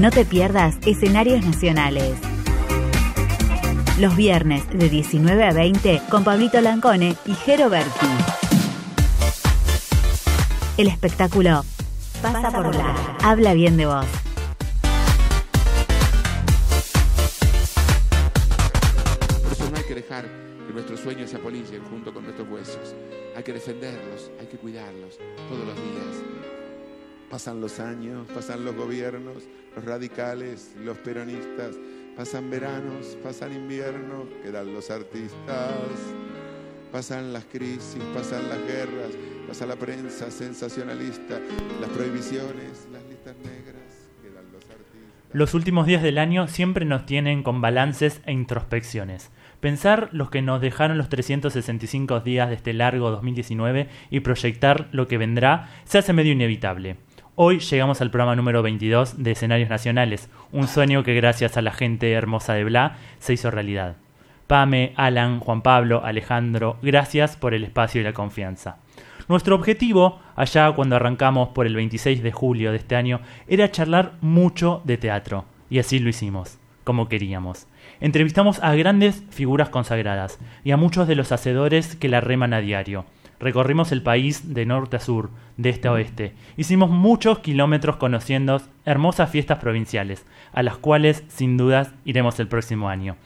No te pierdas escenarios nacionales. Los viernes de 19 a 20 con Pablito Lancone y Jero Berti. El espectáculo pasa por la. Habla bien de vos. Por eso no hay que dejar que nuestros sueños se apolillen junto con. Hay que defenderlos, hay que cuidarlos todos los días. Pasan los años, pasan los gobiernos, los radicales, los peronistas, pasan veranos, pasan inviernos, quedan los artistas, pasan las crisis, pasan las guerras, pasa la prensa sensacionalista, las prohibiciones, las listas negras, quedan los artistas. Los últimos días del año siempre nos tienen con balances e introspecciones. Pensar los que nos dejaron los 365 días de este largo 2019 y proyectar lo que vendrá se hace medio inevitable. Hoy llegamos al programa número 22 de Escenarios Nacionales, un sueño que gracias a la gente hermosa de Bla se hizo realidad. Pame, Alan, Juan Pablo, Alejandro, gracias por el espacio y la confianza. Nuestro objetivo, allá cuando arrancamos por el 26 de julio de este año, era charlar mucho de teatro, y así lo hicimos, como queríamos. Entrevistamos a grandes figuras consagradas y a muchos de los hacedores que la reman a diario. Recorrimos el país de norte a sur, de este a oeste. Hicimos muchos kilómetros conociendo hermosas fiestas provinciales, a las cuales sin dudas iremos el próximo año.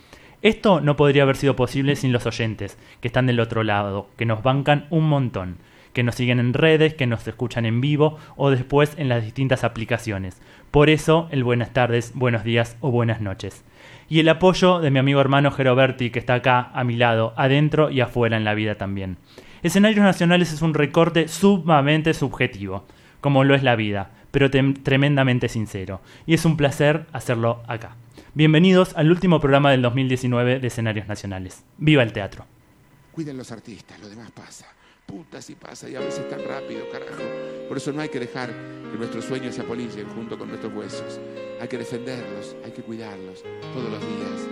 Esto no podría haber sido posible sin los oyentes, que están del otro lado, que nos bancan un montón, que nos siguen en redes, que nos escuchan en vivo o después en las distintas aplicaciones. Por eso el buenas tardes, buenos días o buenas noches. Y el apoyo de mi amigo hermano Geroberti, que está acá a mi lado, adentro y afuera en la vida también. Escenarios Nacionales es un recorte sumamente subjetivo, como lo es la vida, pero tremendamente sincero. Y es un placer hacerlo acá. Bienvenidos al último programa del 2019 de Escenarios Nacionales. ¡Viva el teatro! Cuiden los artistas, lo demás pasa. Puta si pasa y a veces tan rápido, carajo. Por eso no hay que dejar que nuestros sueños se apolillen junto con nuestros huesos. Hay que defenderlos, hay que cuidarlos todos los días.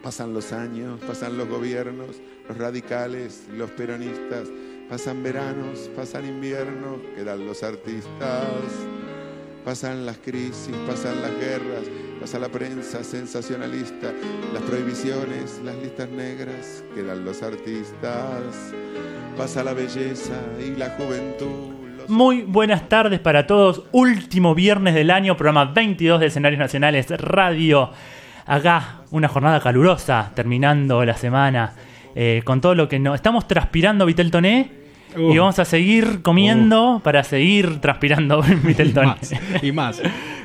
Pasan los años, pasan los gobiernos, los radicales, los peronistas, pasan veranos, pasan inviernos, quedan los artistas, pasan las crisis, pasan las guerras, pasa la prensa sensacionalista, las prohibiciones, las listas negras, quedan los artistas, pasa la belleza y la juventud. Muy buenas tardes para todos. Último viernes del año, programa 22 de Escenarios Nacionales Radio acá una jornada calurosa, terminando la semana, eh, con todo lo que no. Estamos transpirando Vitel Toné. y vamos a seguir comiendo para seguir transpirando Vitel Toné. Y más.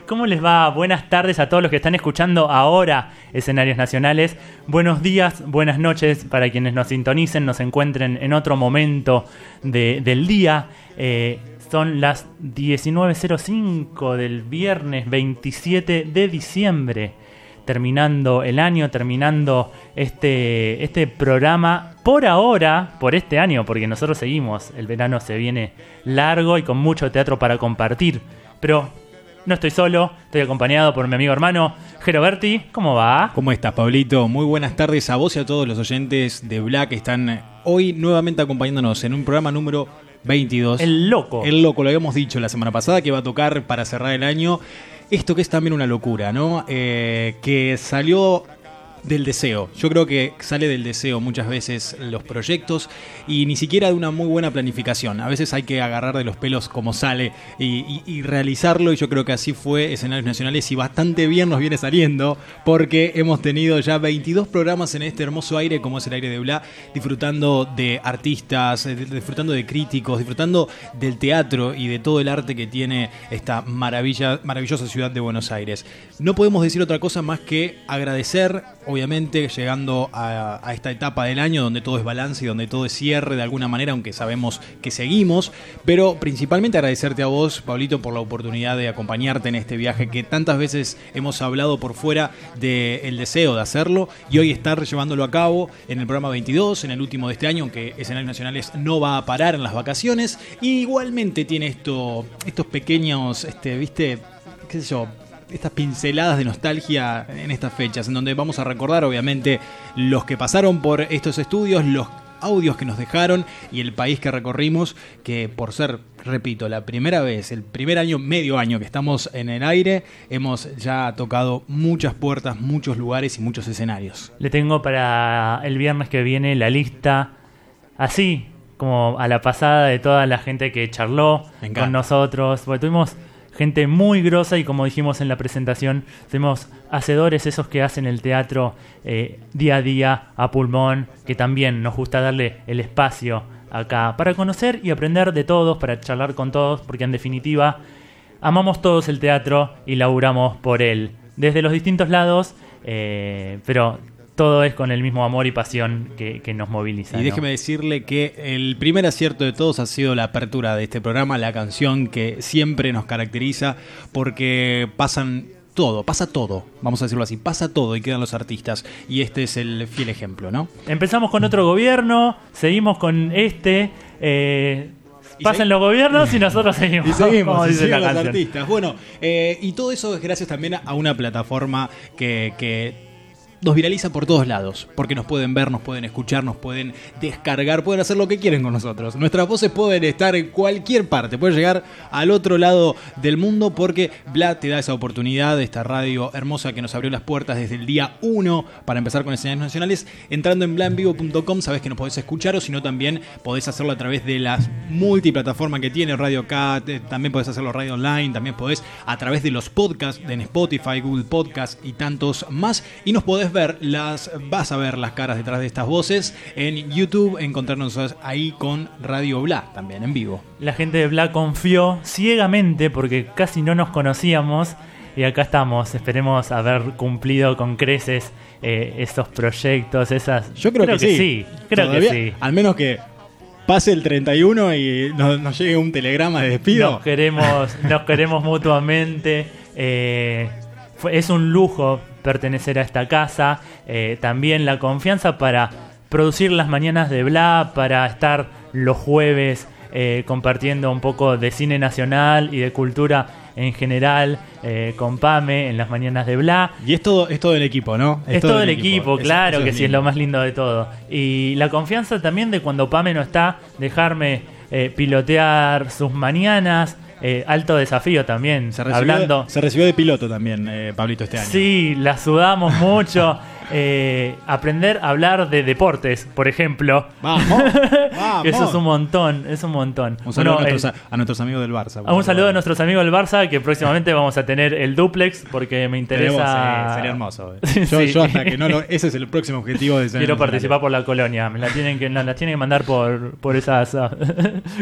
¿Cómo les va? Buenas tardes a todos los que están escuchando ahora escenarios nacionales. Buenos días, buenas noches para quienes nos sintonicen, nos encuentren en otro momento del día. Eh, son las 19.05 del viernes 27 de diciembre terminando el año, terminando este, este programa por ahora, por este año, porque nosotros seguimos, el verano se viene largo y con mucho teatro para compartir, pero no estoy solo, estoy acompañado por mi amigo hermano Jero Berti. ¿Cómo va? ¿Cómo estás, Pablito? Muy buenas tardes a vos y a todos los oyentes de Black que están hoy nuevamente acompañándonos en un programa número 22. El loco. El loco, lo habíamos dicho la semana pasada que va a tocar para cerrar el año esto que es también una locura, ¿no? Eh, que salió del deseo. Yo creo que sale del deseo muchas veces los proyectos y ni siquiera de una muy buena planificación. A veces hay que agarrar de los pelos como sale y, realizarlo y yo creo que así fue escenarios nacionales y bastante bien nos viene saliendo porque hemos tenido ya 22 programas en este hermoso aire como es el aire de Bla, disfrutando de artistas, disfrutando de críticos, disfrutando del teatro y de todo el arte que tiene esta maravilla, maravillosa ciudad de Buenos Aires. No podemos decir otra cosa más que agradecer obviamente llegando a, esta etapa del año donde todo es balance y donde todo es cierre de alguna manera, aunque sabemos que seguimos, pero principalmente agradecerte a vos, Pablito, por la oportunidad de acompañarte en este viaje que tantas veces hemos hablado por fuera del deseo de hacerlo y hoy estar llevándolo a cabo en el programa 22, en el último de este año, aunque Escenarios Nacionales no va a parar en las vacaciones, y igualmente tiene esto, estos pequeños, este, viste, qué sé yo, estas pinceladas de nostalgia en estas fechas, en donde vamos a recordar obviamente los que pasaron por estos estudios, los audios que nos dejaron y el país que recorrimos, que por ser, repito, la primera vez, el primer año, medio año que estamos en el aire, hemos ya tocado muchas puertas, muchos lugares y muchos escenarios. Le tengo para el viernes que viene la lista así, como a la pasada de toda la gente que charló con nosotros. Porque tuvimos gente muy grosa y como dijimos en la presentación, tuvimos hacedores esos que hacen el teatro eh, día a día a pulmón, que también nos gusta darle el espacio acá para conocer y aprender de todos, para charlar con todos, porque en definitiva amamos todos el teatro y laburamos por él, desde los distintos lados, eh, pero todo es con el mismo amor y pasión que, que nos moviliza. Y ¿no? déjeme decirle que el primer acierto de todos ha sido la apertura de este programa, la canción que siempre nos caracteriza, porque pasan todo, pasa todo, vamos a decirlo así, pasa todo y quedan los artistas. Y este es el fiel ejemplo, ¿no? Empezamos con otro gobierno, seguimos con este. eh, pasan los gobiernos y nosotros seguimos. Y seguimos, y siguen los artistas. Bueno, eh, y todo eso es gracias también a una plataforma que, que nos viraliza por todos lados, porque nos pueden ver, nos pueden escuchar, nos pueden descargar, pueden hacer lo que quieren con nosotros. Nuestras voces pueden estar en cualquier parte, pueden llegar al otro lado del mundo porque Vlad te da esa oportunidad, esta radio hermosa que nos abrió las puertas desde el día 1 para empezar con escenarios nacionales. Entrando en blanvivo.com sabes que nos podés escuchar o si no también podés hacerlo a través de las multiplataformas que tiene Radio Cat, también podés hacerlo radio online, también podés a través de los podcasts en Spotify, Google Podcast y tantos más. Y nos podés ver, las vas a ver las caras detrás de estas voces en YouTube, encontrarnos ahí con Radio Bla, también en vivo. La gente de Black confió ciegamente porque casi no nos conocíamos. Y acá estamos, esperemos haber cumplido con creces eh, esos proyectos, esas... Yo creo, que, sí. creo Todavía, que sí. Al menos que pase el 31 y nos, nos llegue un telegrama de despido. Nos queremos, nos queremos mutuamente. eh, fue- es un lujo pertenecer a esta casa. eh, también la confianza para producir las mañanas de Bla, para estar los jueves eh, compartiendo un poco de cine nacional y de cultura en general eh, con Pame en las mañanas de Bla. Y es todo, es todo el equipo, ¿no? Es, todo el equipo, claro que sí, es lo más lindo de todo. Y la confianza también de cuando Pame no está, dejarme eh, pilotear sus mañanas. Eh, alto desafío también, Se recibió, hablando. se recibió de piloto también, eh, Pablito, este año. Sí, la sudamos mucho. Eh, aprender a hablar de deportes, por ejemplo. Vamos, vamos. Eso es un montón, es un montón. Un saludo a, nuestros, el- a nuestros amigos del Barça. un saludo a nuestros amigos del Barça, que próximamente vamos a tener el duplex, porque me interesa... eh, sería hermoso. eh. Sí. Yo, yo hasta que no lo, ese es el próximo objetivo de Quiero participar por la colonia. Me la tienen que, no, la tienen que mandar por, por esas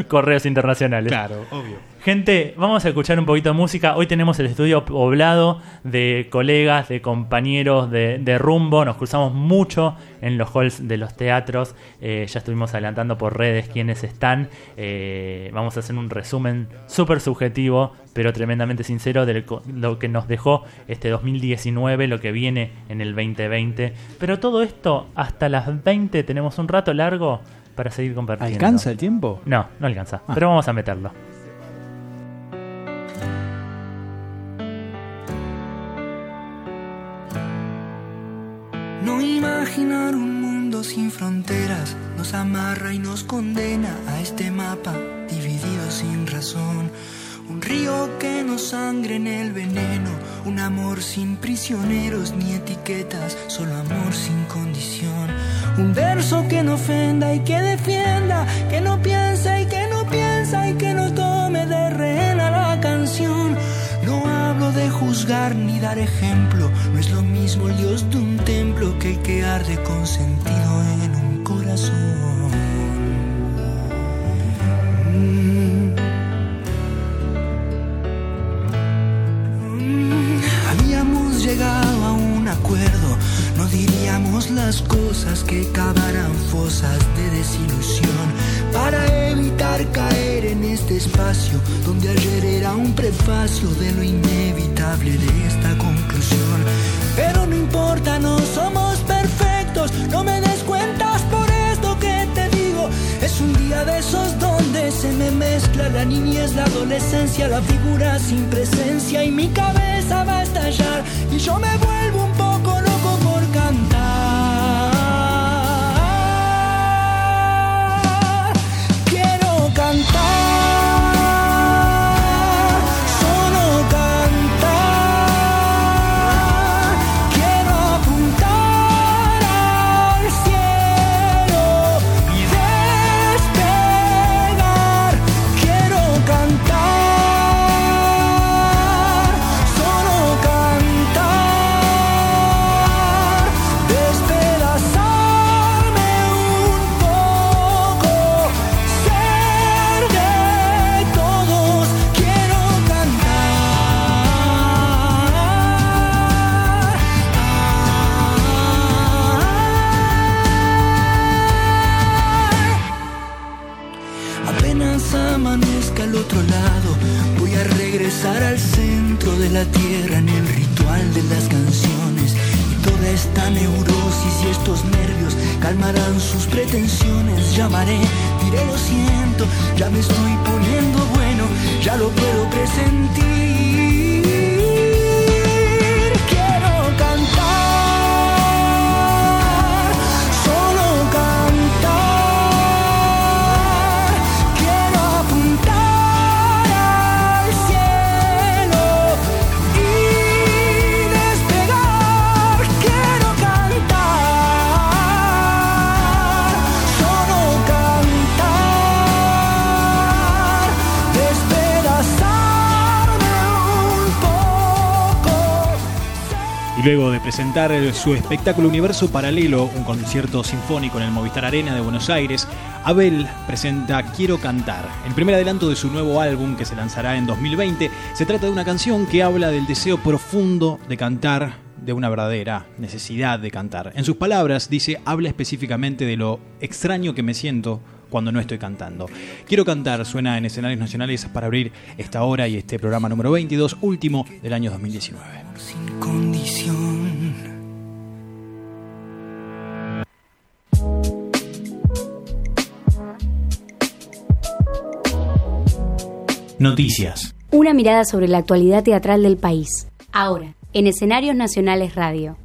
correos internacionales. Claro, obvio. Gente, vamos a escuchar un poquito de música. Hoy tenemos el estudio poblado de colegas, de compañeros de, de rumbo. Nos cruzamos mucho en los halls de los teatros. Eh, ya estuvimos adelantando por redes quiénes están. Eh, vamos a hacer un resumen súper subjetivo, pero tremendamente sincero de lo- que nos dejó este 2019, lo que viene en el 2020. Pero todo esto, hasta las 20 tenemos un rato largo para seguir compartiendo. ¿Alcanza el tiempo? No, no alcanza. Ah. Pero vamos a meterlo. Imaginar un mundo sin fronteras nos amarra y nos condena a este mapa dividido sin razón. Un río que nos sangre en el veneno, un amor sin prisioneros ni etiquetas, solo amor sin condición. Un verso que no ofenda y que defienda, que no piensa y que no piensa y que no tome de rehén la canción. De juzgar ni dar ejemplo, no es lo mismo el Dios de un templo que el que arde con sentido en un corazón. Mm. Mm, Habíamos llegado a un acuerdo, no diríamos las cosas que cavaran fosas de desilusión para evitar caer en este espacio donde ayer era un prefacio de lo inevitable de esta conclusión. Pero no importa, no somos perfectos, no me des cuentas por esto que te digo. Es un día de esos donde se me mezcla la niñez, la adolescencia, la figura sin presencia y mi cabeza va a estallar y yo me vuelvo presentar su espectáculo Universo Paralelo, un concierto sinfónico en el Movistar Arena de Buenos Aires, Abel presenta Quiero Cantar, el primer adelanto de su nuevo álbum que se lanzará en 2020. Se trata de una canción que habla del deseo profundo de cantar, de una verdadera necesidad de cantar. En sus palabras dice, habla específicamente de lo extraño que me siento cuando no estoy cantando. Quiero cantar, suena en escenarios nacionales para abrir esta hora y este programa número 22, último del año 2019. Sin condición. Noticias. Una mirada sobre la actualidad teatral del país. Ahora, en Escenarios Nacionales Radio.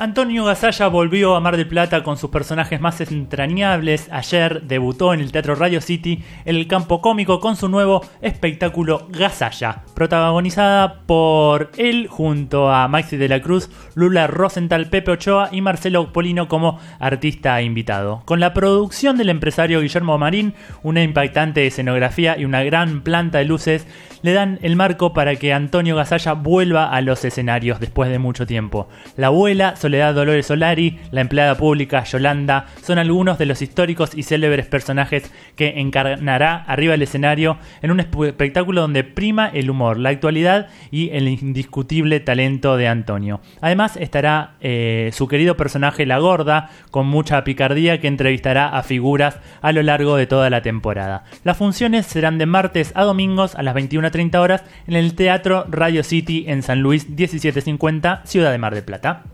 Antonio Gasalla volvió a Mar del Plata con sus personajes más entrañables. Ayer debutó en el Teatro Radio City en el campo cómico con su nuevo espectáculo Gasalla, protagonizada por él junto a Maxi de la Cruz, Lula Rosenthal, Pepe Ochoa y Marcelo Polino como artista invitado. Con la producción del empresario Guillermo Marín, una impactante escenografía y una gran planta de luces, le dan el marco para que Antonio Gasalla vuelva a los escenarios después de mucho tiempo. La abuela, Soledad Dolores Solari, la empleada pública Yolanda, son algunos de los históricos y célebres personajes que encarnará arriba del escenario en un espectáculo donde prima el humor, la actualidad y el indiscutible talento de Antonio. Además estará eh, su querido personaje La Gorda, con mucha picardía que entrevistará a figuras a lo largo de toda la temporada. Las funciones serán de martes a domingos a las 21 30 horas en el Teatro Radio City en San Luis 1750, Ciudad de Mar del Plata.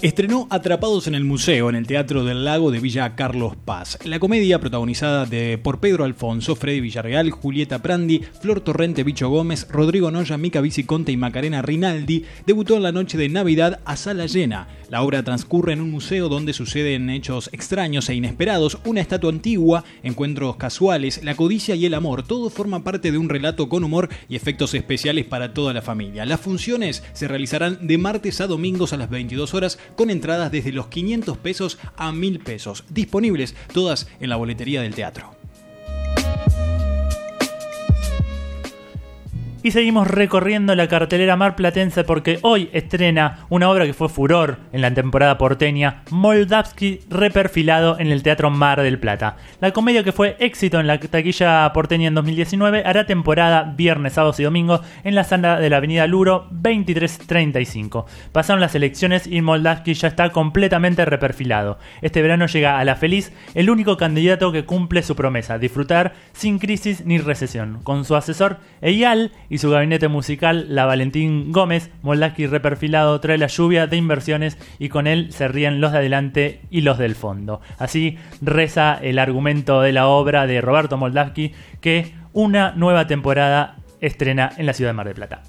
Estrenó Atrapados en el Museo en el Teatro del Lago de Villa Carlos Paz. La comedia, protagonizada de, por Pedro Alfonso, Freddy Villarreal, Julieta Prandi, Flor Torrente Bicho Gómez, Rodrigo Noya, Mica Viciconte y Macarena Rinaldi, debutó en la noche de Navidad a sala llena. La obra transcurre en un museo donde suceden hechos extraños e inesperados, una estatua antigua, encuentros casuales, la codicia y el amor. Todo forma parte de un relato con humor y efectos especiales para toda la familia. Las funciones se realizarán de martes a domingos a las 22 horas con entradas desde los 500 pesos a 1000 pesos, disponibles todas en la boletería del teatro. Y seguimos recorriendo la cartelera marplatense porque hoy estrena una obra que fue furor en la temporada porteña, Moldavsky reperfilado en el Teatro Mar del Plata. La comedia que fue éxito en la taquilla porteña en 2019 hará temporada viernes, sábados y domingos en la sala de la Avenida Luro 2335. Pasaron las elecciones y Moldavsky ya está completamente reperfilado. Este verano llega a La Feliz el único candidato que cumple su promesa, disfrutar sin crisis ni recesión. Con su asesor Eyal y su gabinete musical, la Valentín Gómez, Moldavsky reperfilado trae la lluvia de inversiones y con él se ríen los de adelante y los del fondo. Así reza el argumento de la obra de Roberto Moldavsky que una nueva temporada estrena en la ciudad de Mar del Plata.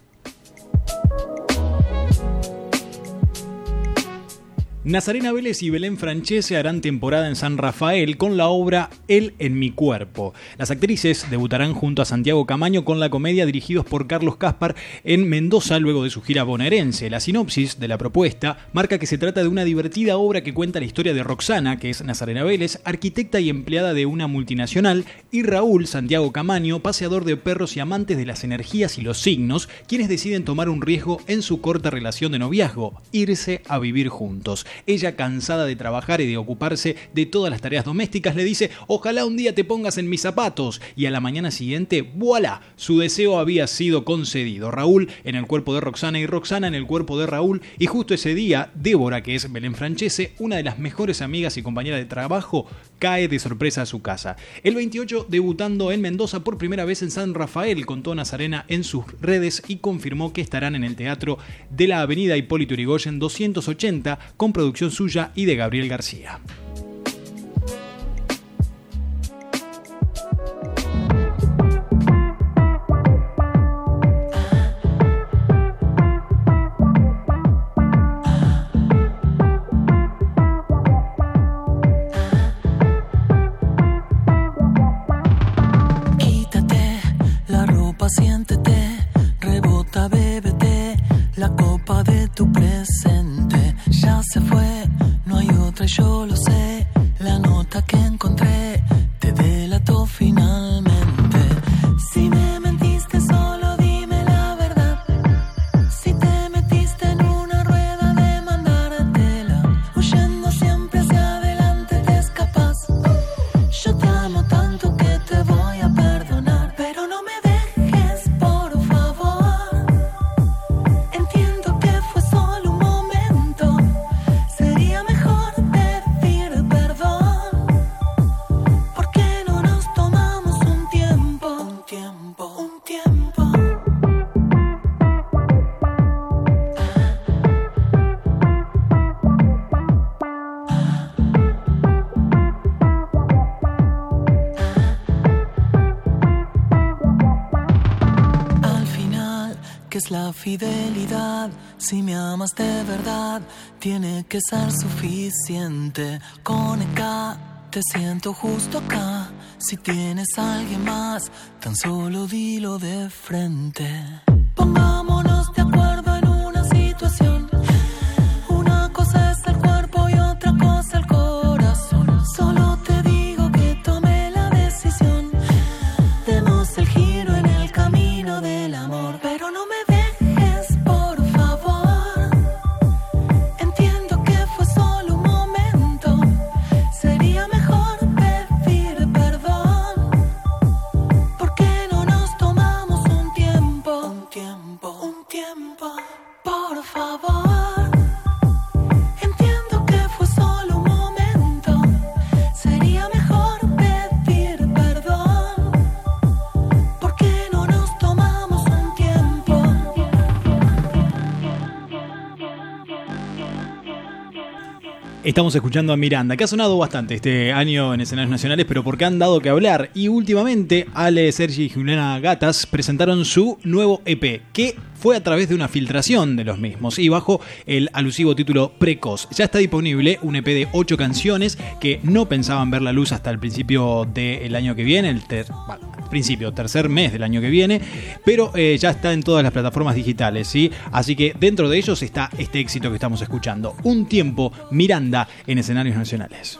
Nazarena Vélez y Belén Francese harán temporada en San Rafael con la obra Él en mi cuerpo. Las actrices debutarán junto a Santiago Camaño con la comedia dirigidos por Carlos Caspar en Mendoza luego de su gira bonaerense. La sinopsis de la propuesta marca que se trata de una divertida obra que cuenta la historia de Roxana, que es Nazarena Vélez, arquitecta y empleada de una multinacional, y Raúl Santiago Camaño, paseador de perros y amantes de las energías y los signos, quienes deciden tomar un riesgo en su corta relación de noviazgo, irse a vivir juntos. Ella, cansada de trabajar y de ocuparse de todas las tareas domésticas, le dice, ojalá un día te pongas en mis zapatos. Y a la mañana siguiente, voilà, su deseo había sido concedido. Raúl en el cuerpo de Roxana y Roxana en el cuerpo de Raúl. Y justo ese día, Débora, que es Belén Francese, una de las mejores amigas y compañeras de trabajo, cae de sorpresa a su casa. El 28 debutando en Mendoza por primera vez en San Rafael, contó Nazarena en sus redes y confirmó que estarán en el Teatro de la Avenida Hipólito Yrigoyen 280 con producción suya y de Gabriel García. Hay que ser suficiente. Con acá, te siento justo acá. Si tienes alguien más, tan solo dilo de frente. Pongámonos de acuerdo Estamos escuchando a Miranda, que ha sonado bastante este año en escenarios nacionales, pero porque han dado que hablar. Y últimamente, Ale, Sergi y Juliana Gatas presentaron su nuevo EP, que fue a través de una filtración de los mismos y bajo el alusivo título Precoz. Ya está disponible un EP de 8 canciones que no pensaban ver la luz hasta el principio del año que viene, el principio, tercer mes del año que viene, pero eh, ya está en todas las plataformas digitales, ¿sí? Así que dentro de ellos está este éxito que estamos escuchando. Un tiempo, Miranda en escenarios nacionales.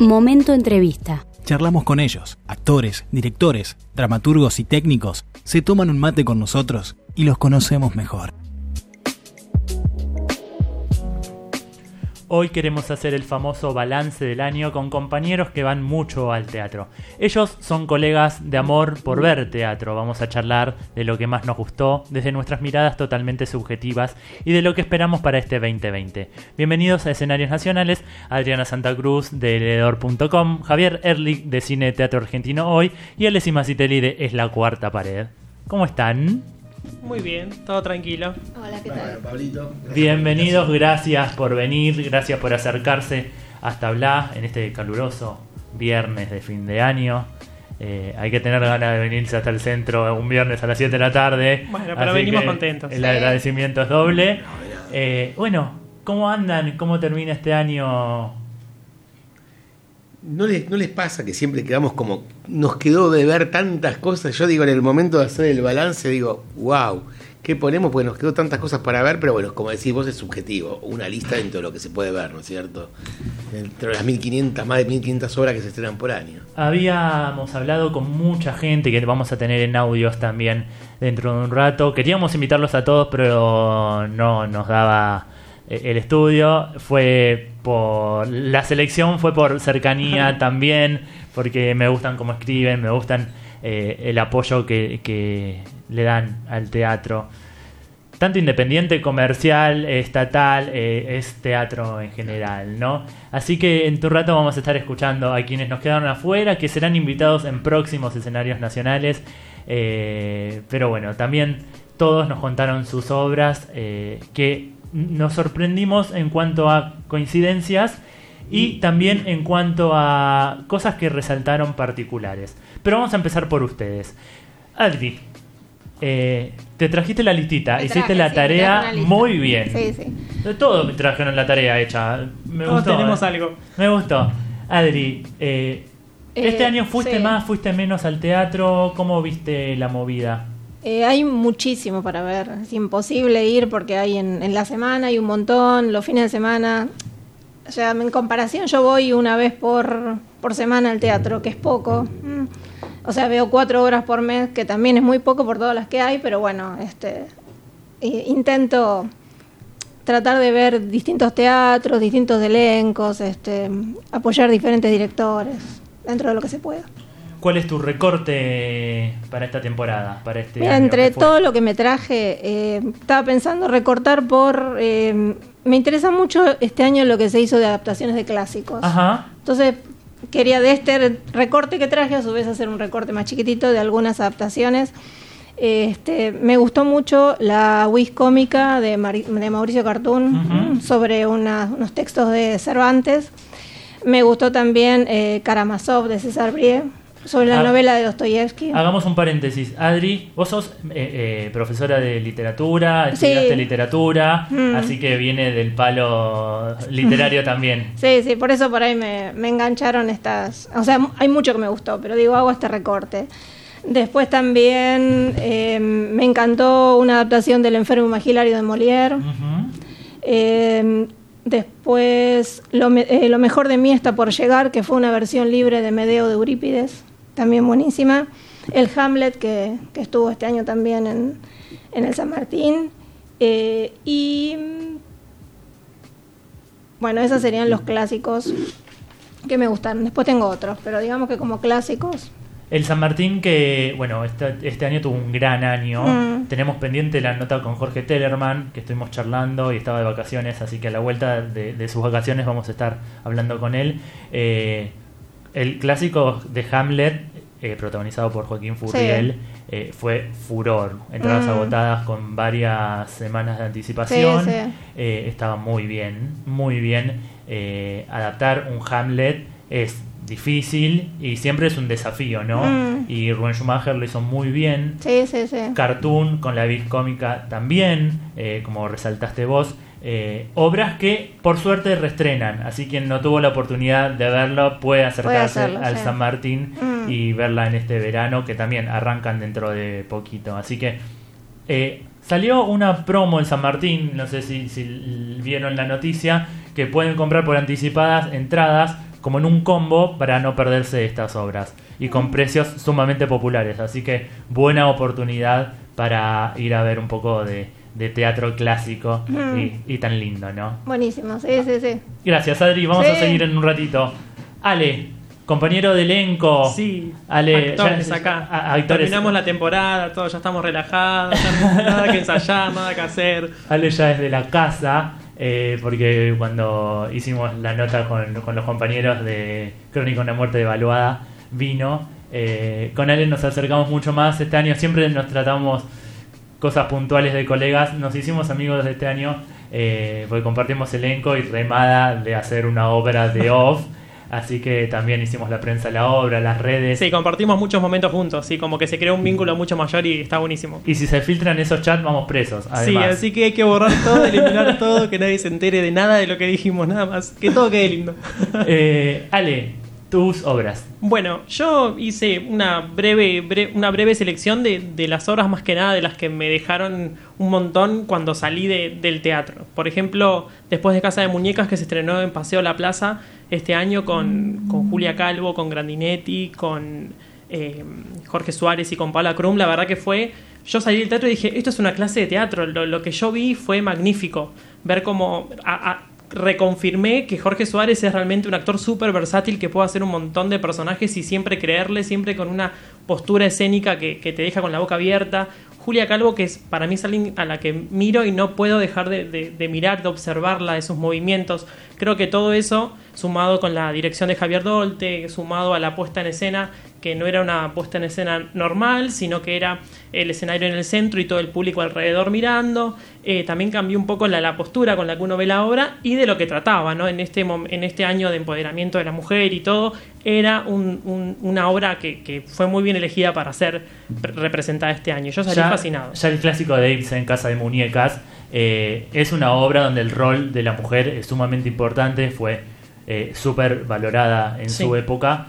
Momento entrevista. Charlamos con ellos, actores, directores, dramaturgos y técnicos, se toman un mate con nosotros y los conocemos mejor. Hoy queremos hacer el famoso balance del año con compañeros que van mucho al teatro. Ellos son colegas de amor por ver teatro. Vamos a charlar de lo que más nos gustó, desde nuestras miradas totalmente subjetivas y de lo que esperamos para este 2020. Bienvenidos a Escenarios Nacionales, Adriana Santa Cruz de Heredor.com, Javier Erlich de Cine Teatro Argentino Hoy y Alessi Macitelli de Es la Cuarta Pared. ¿Cómo están? Muy bien, todo tranquilo. Hola, ¿qué tal? Bienvenidos, gracias por venir, gracias por acercarse hasta hablar en este caluroso viernes de fin de año. Eh, hay que tener ganas de venirse hasta el centro un viernes a las 7 de la tarde. Bueno, pero así venimos contentos. El Sí. agradecimiento es doble. Eh, bueno, ¿cómo andan? ¿Cómo termina este año? ¿No les, ¿No les pasa que siempre quedamos como, nos quedó de ver tantas cosas? Yo digo, en el momento de hacer el balance, digo, wow, qué ponemos, porque nos quedó tantas cosas para ver, pero bueno, como decís vos, es subjetivo. Una lista dentro de lo que se puede ver, ¿no es cierto? Dentro de las 1500, más de 1500 horas que se estrenan por año. Habíamos hablado con mucha gente que vamos a tener en audios también dentro de un rato. Queríamos invitarlos a todos, pero no nos daba el estudio. Fue por. La selección fue por cercanía también, porque me gustan cómo escriben, me gustan eh, el apoyo que, que le dan al teatro. Tanto independiente, comercial, estatal, eh, es teatro en general, ¿no? Así que en tu rato vamos a estar escuchando a quienes nos quedaron afuera, que serán invitados en próximos escenarios nacionales. Eh, pero bueno, también todos nos contaron sus obras eh, que nos sorprendimos en cuanto a coincidencias y también en cuanto a cosas que resaltaron particulares. Pero vamos a empezar por ustedes. Adri, eh, te trajiste la listita, hiciste la sí, tarea muy bien. Sí, todo me trajeron la tarea hecha. Me Todos gustó. tenemos eh. algo. Me gustó. Adri, eh, este Eh, año fuiste sí. más, fuiste menos al teatro. ¿Cómo viste la movida? Eh, hay muchísimo para ver. Es imposible ir porque hay en, en la semana, hay un montón, los fines de semana. O sea, en comparación, yo voy una vez por, por semana al teatro, que es poco. Mm. O sea, veo cuatro horas por mes, que también es muy poco por todas las que hay, pero bueno, este, intento tratar de ver distintos teatros, distintos elencos, este, apoyar diferentes directores, dentro de lo que se pueda. ¿Cuál es tu recorte para esta temporada? Para este Mira, año entre todo lo que me traje, eh, estaba pensando recortar por... eh, me interesa mucho este año lo que se hizo de adaptaciones de clásicos. Ajá. Entonces, quería de este recorte que traje, a su vez hacer un recorte más chiquitito de algunas adaptaciones. Este, me gustó mucho la Wiz cómica de, Mari- de Mauricio Cartún Ujú. sobre una- unos textos de Cervantes. Me gustó también eh, Karamazov de César Brie sobre la Ah. novela de Dostoyevsky. Hagamos un paréntesis. Adri, vos sos eh, eh, profesora de literatura, Sí. estudiaste literatura, Mm. así que viene del palo literario también. Sí, sí, por eso por ahí me, me engancharon estas. O sea, hay mucho que me gustó, pero digo, hago este recorte. Después también eh, me encantó una adaptación del enfermo imaginario de Molière. Eh, después, lo, me- eh, lo mejor de mí está por llegar, que fue una versión libre de Medeo de Eurípides, también buenísima. El Hamlet, que, que estuvo este año también en, en el San Martín. Eh, y bueno, esos serían los clásicos que me gustaron. Después tengo otros, pero digamos que como clásicos. El San Martín que, bueno, este, este año tuvo un gran año. Mm. Tenemos pendiente la nota con Jorge Tellerman, que estuvimos charlando y estaba de vacaciones, así que a la vuelta de, de sus vacaciones vamos a estar hablando con él. Eh, el clásico de Hamlet, eh, protagonizado por Joaquín Furriel, eh, fue furor. Entradas Mm. agotadas con varias semanas de anticipación. Sí, sí. Eh, estaba muy bien, muy bien. Eh, adaptar un Hamlet es difícil y siempre es un desafío, ¿no? Mm. Y Rubén Schumacher lo hizo muy bien. Sí, sí, sí. Cartoon con la vid cómica también, como resaltaste vos. Eh, obras que por suerte reestrenan, así quien no tuvo la oportunidad de verlo puede acercarse hacerlo, al sí. San Martín Mm. y verla en este verano, que también arrancan dentro de poquito. Así que eh, salió una promo en San Martín, no sé si, si vieron la noticia, que pueden comprar por anticipadas entradas como en un combo para no perderse estas obras y con precios sumamente populares. Así que buena oportunidad para ir a ver un poco de, de teatro clásico Mm. y, y tan lindo, ¿no? Buenísimo, sí, sí, sí. Gracias, Adri. Vamos a seguir en un ratito. Ale, compañero de elenco. Sí, Ale, actores ya- acá. a- actores. Terminamos la temporada, todos ya estamos relajados, ya nada que ensayar, nada que hacer. Ale ya es de la casa, eh, porque cuando hicimos la nota con, con los compañeros de Crónica de una muerte devaluada, vino. Eh, con Ale nos acercamos mucho más este año, siempre nos tratamos cosas puntuales de colegas, nos hicimos amigos de este año, eh, porque compartimos elenco y remada de hacer una obra de off. Así que también hicimos la prensa la obra, las redes. Sí, compartimos muchos momentos juntos, sí, como que se creó un vínculo mucho mayor y está buenísimo. Y si se filtran esos chats, vamos presos. Sí, así que hay que borrar todo, eliminar todo, que nadie se entere de nada de lo que dijimos, nada más. Que todo quede lindo. Eh, Ale, tus obras. Bueno, yo hice una breve, bre- una breve selección de, de las obras más que nada de las que me dejaron un montón cuando salí de- del teatro. Por ejemplo, después de Casa de Muñecas que se estrenó en Paseo La Plaza este año con, con Julia Calvo, con Grandinetti, con eh, Jorge Suárez y con Paula Krum, la verdad que fue... Yo salí del teatro y dije, esto es una clase de teatro, lo, que yo vi fue magnífico. Ver cómo... reconfirmé que Jorge Suárez es realmente un actor súper versátil que puede hacer un montón de personajes y siempre creerle, siempre con una postura escénica que, que te deja con la boca abierta. Julia Calvo, que es para mí es alguien a la que miro y no puedo dejar de, de- de mirar, de observarla, de sus movimientos. Creo que todo eso, sumado con la dirección de Javier Dolte, sumado a la puesta en escena, que no era una puesta en escena normal, sino que era el escenario en el centro y todo el público alrededor mirando. Eh, también cambió un poco la, la postura con la que uno ve la obra y de lo que trataba, ¿no? En este, en este año de empoderamiento de la mujer y todo, era un- un- una obra que, que fue muy bien elegida para ser pre- representada este año. Yo salí ya, fascinado. ya el clásico de Ibsen, Casa de Muñecas, eh, es una obra donde el rol de la mujer es sumamente importante, fue eh, súper valorada en Sí. su época.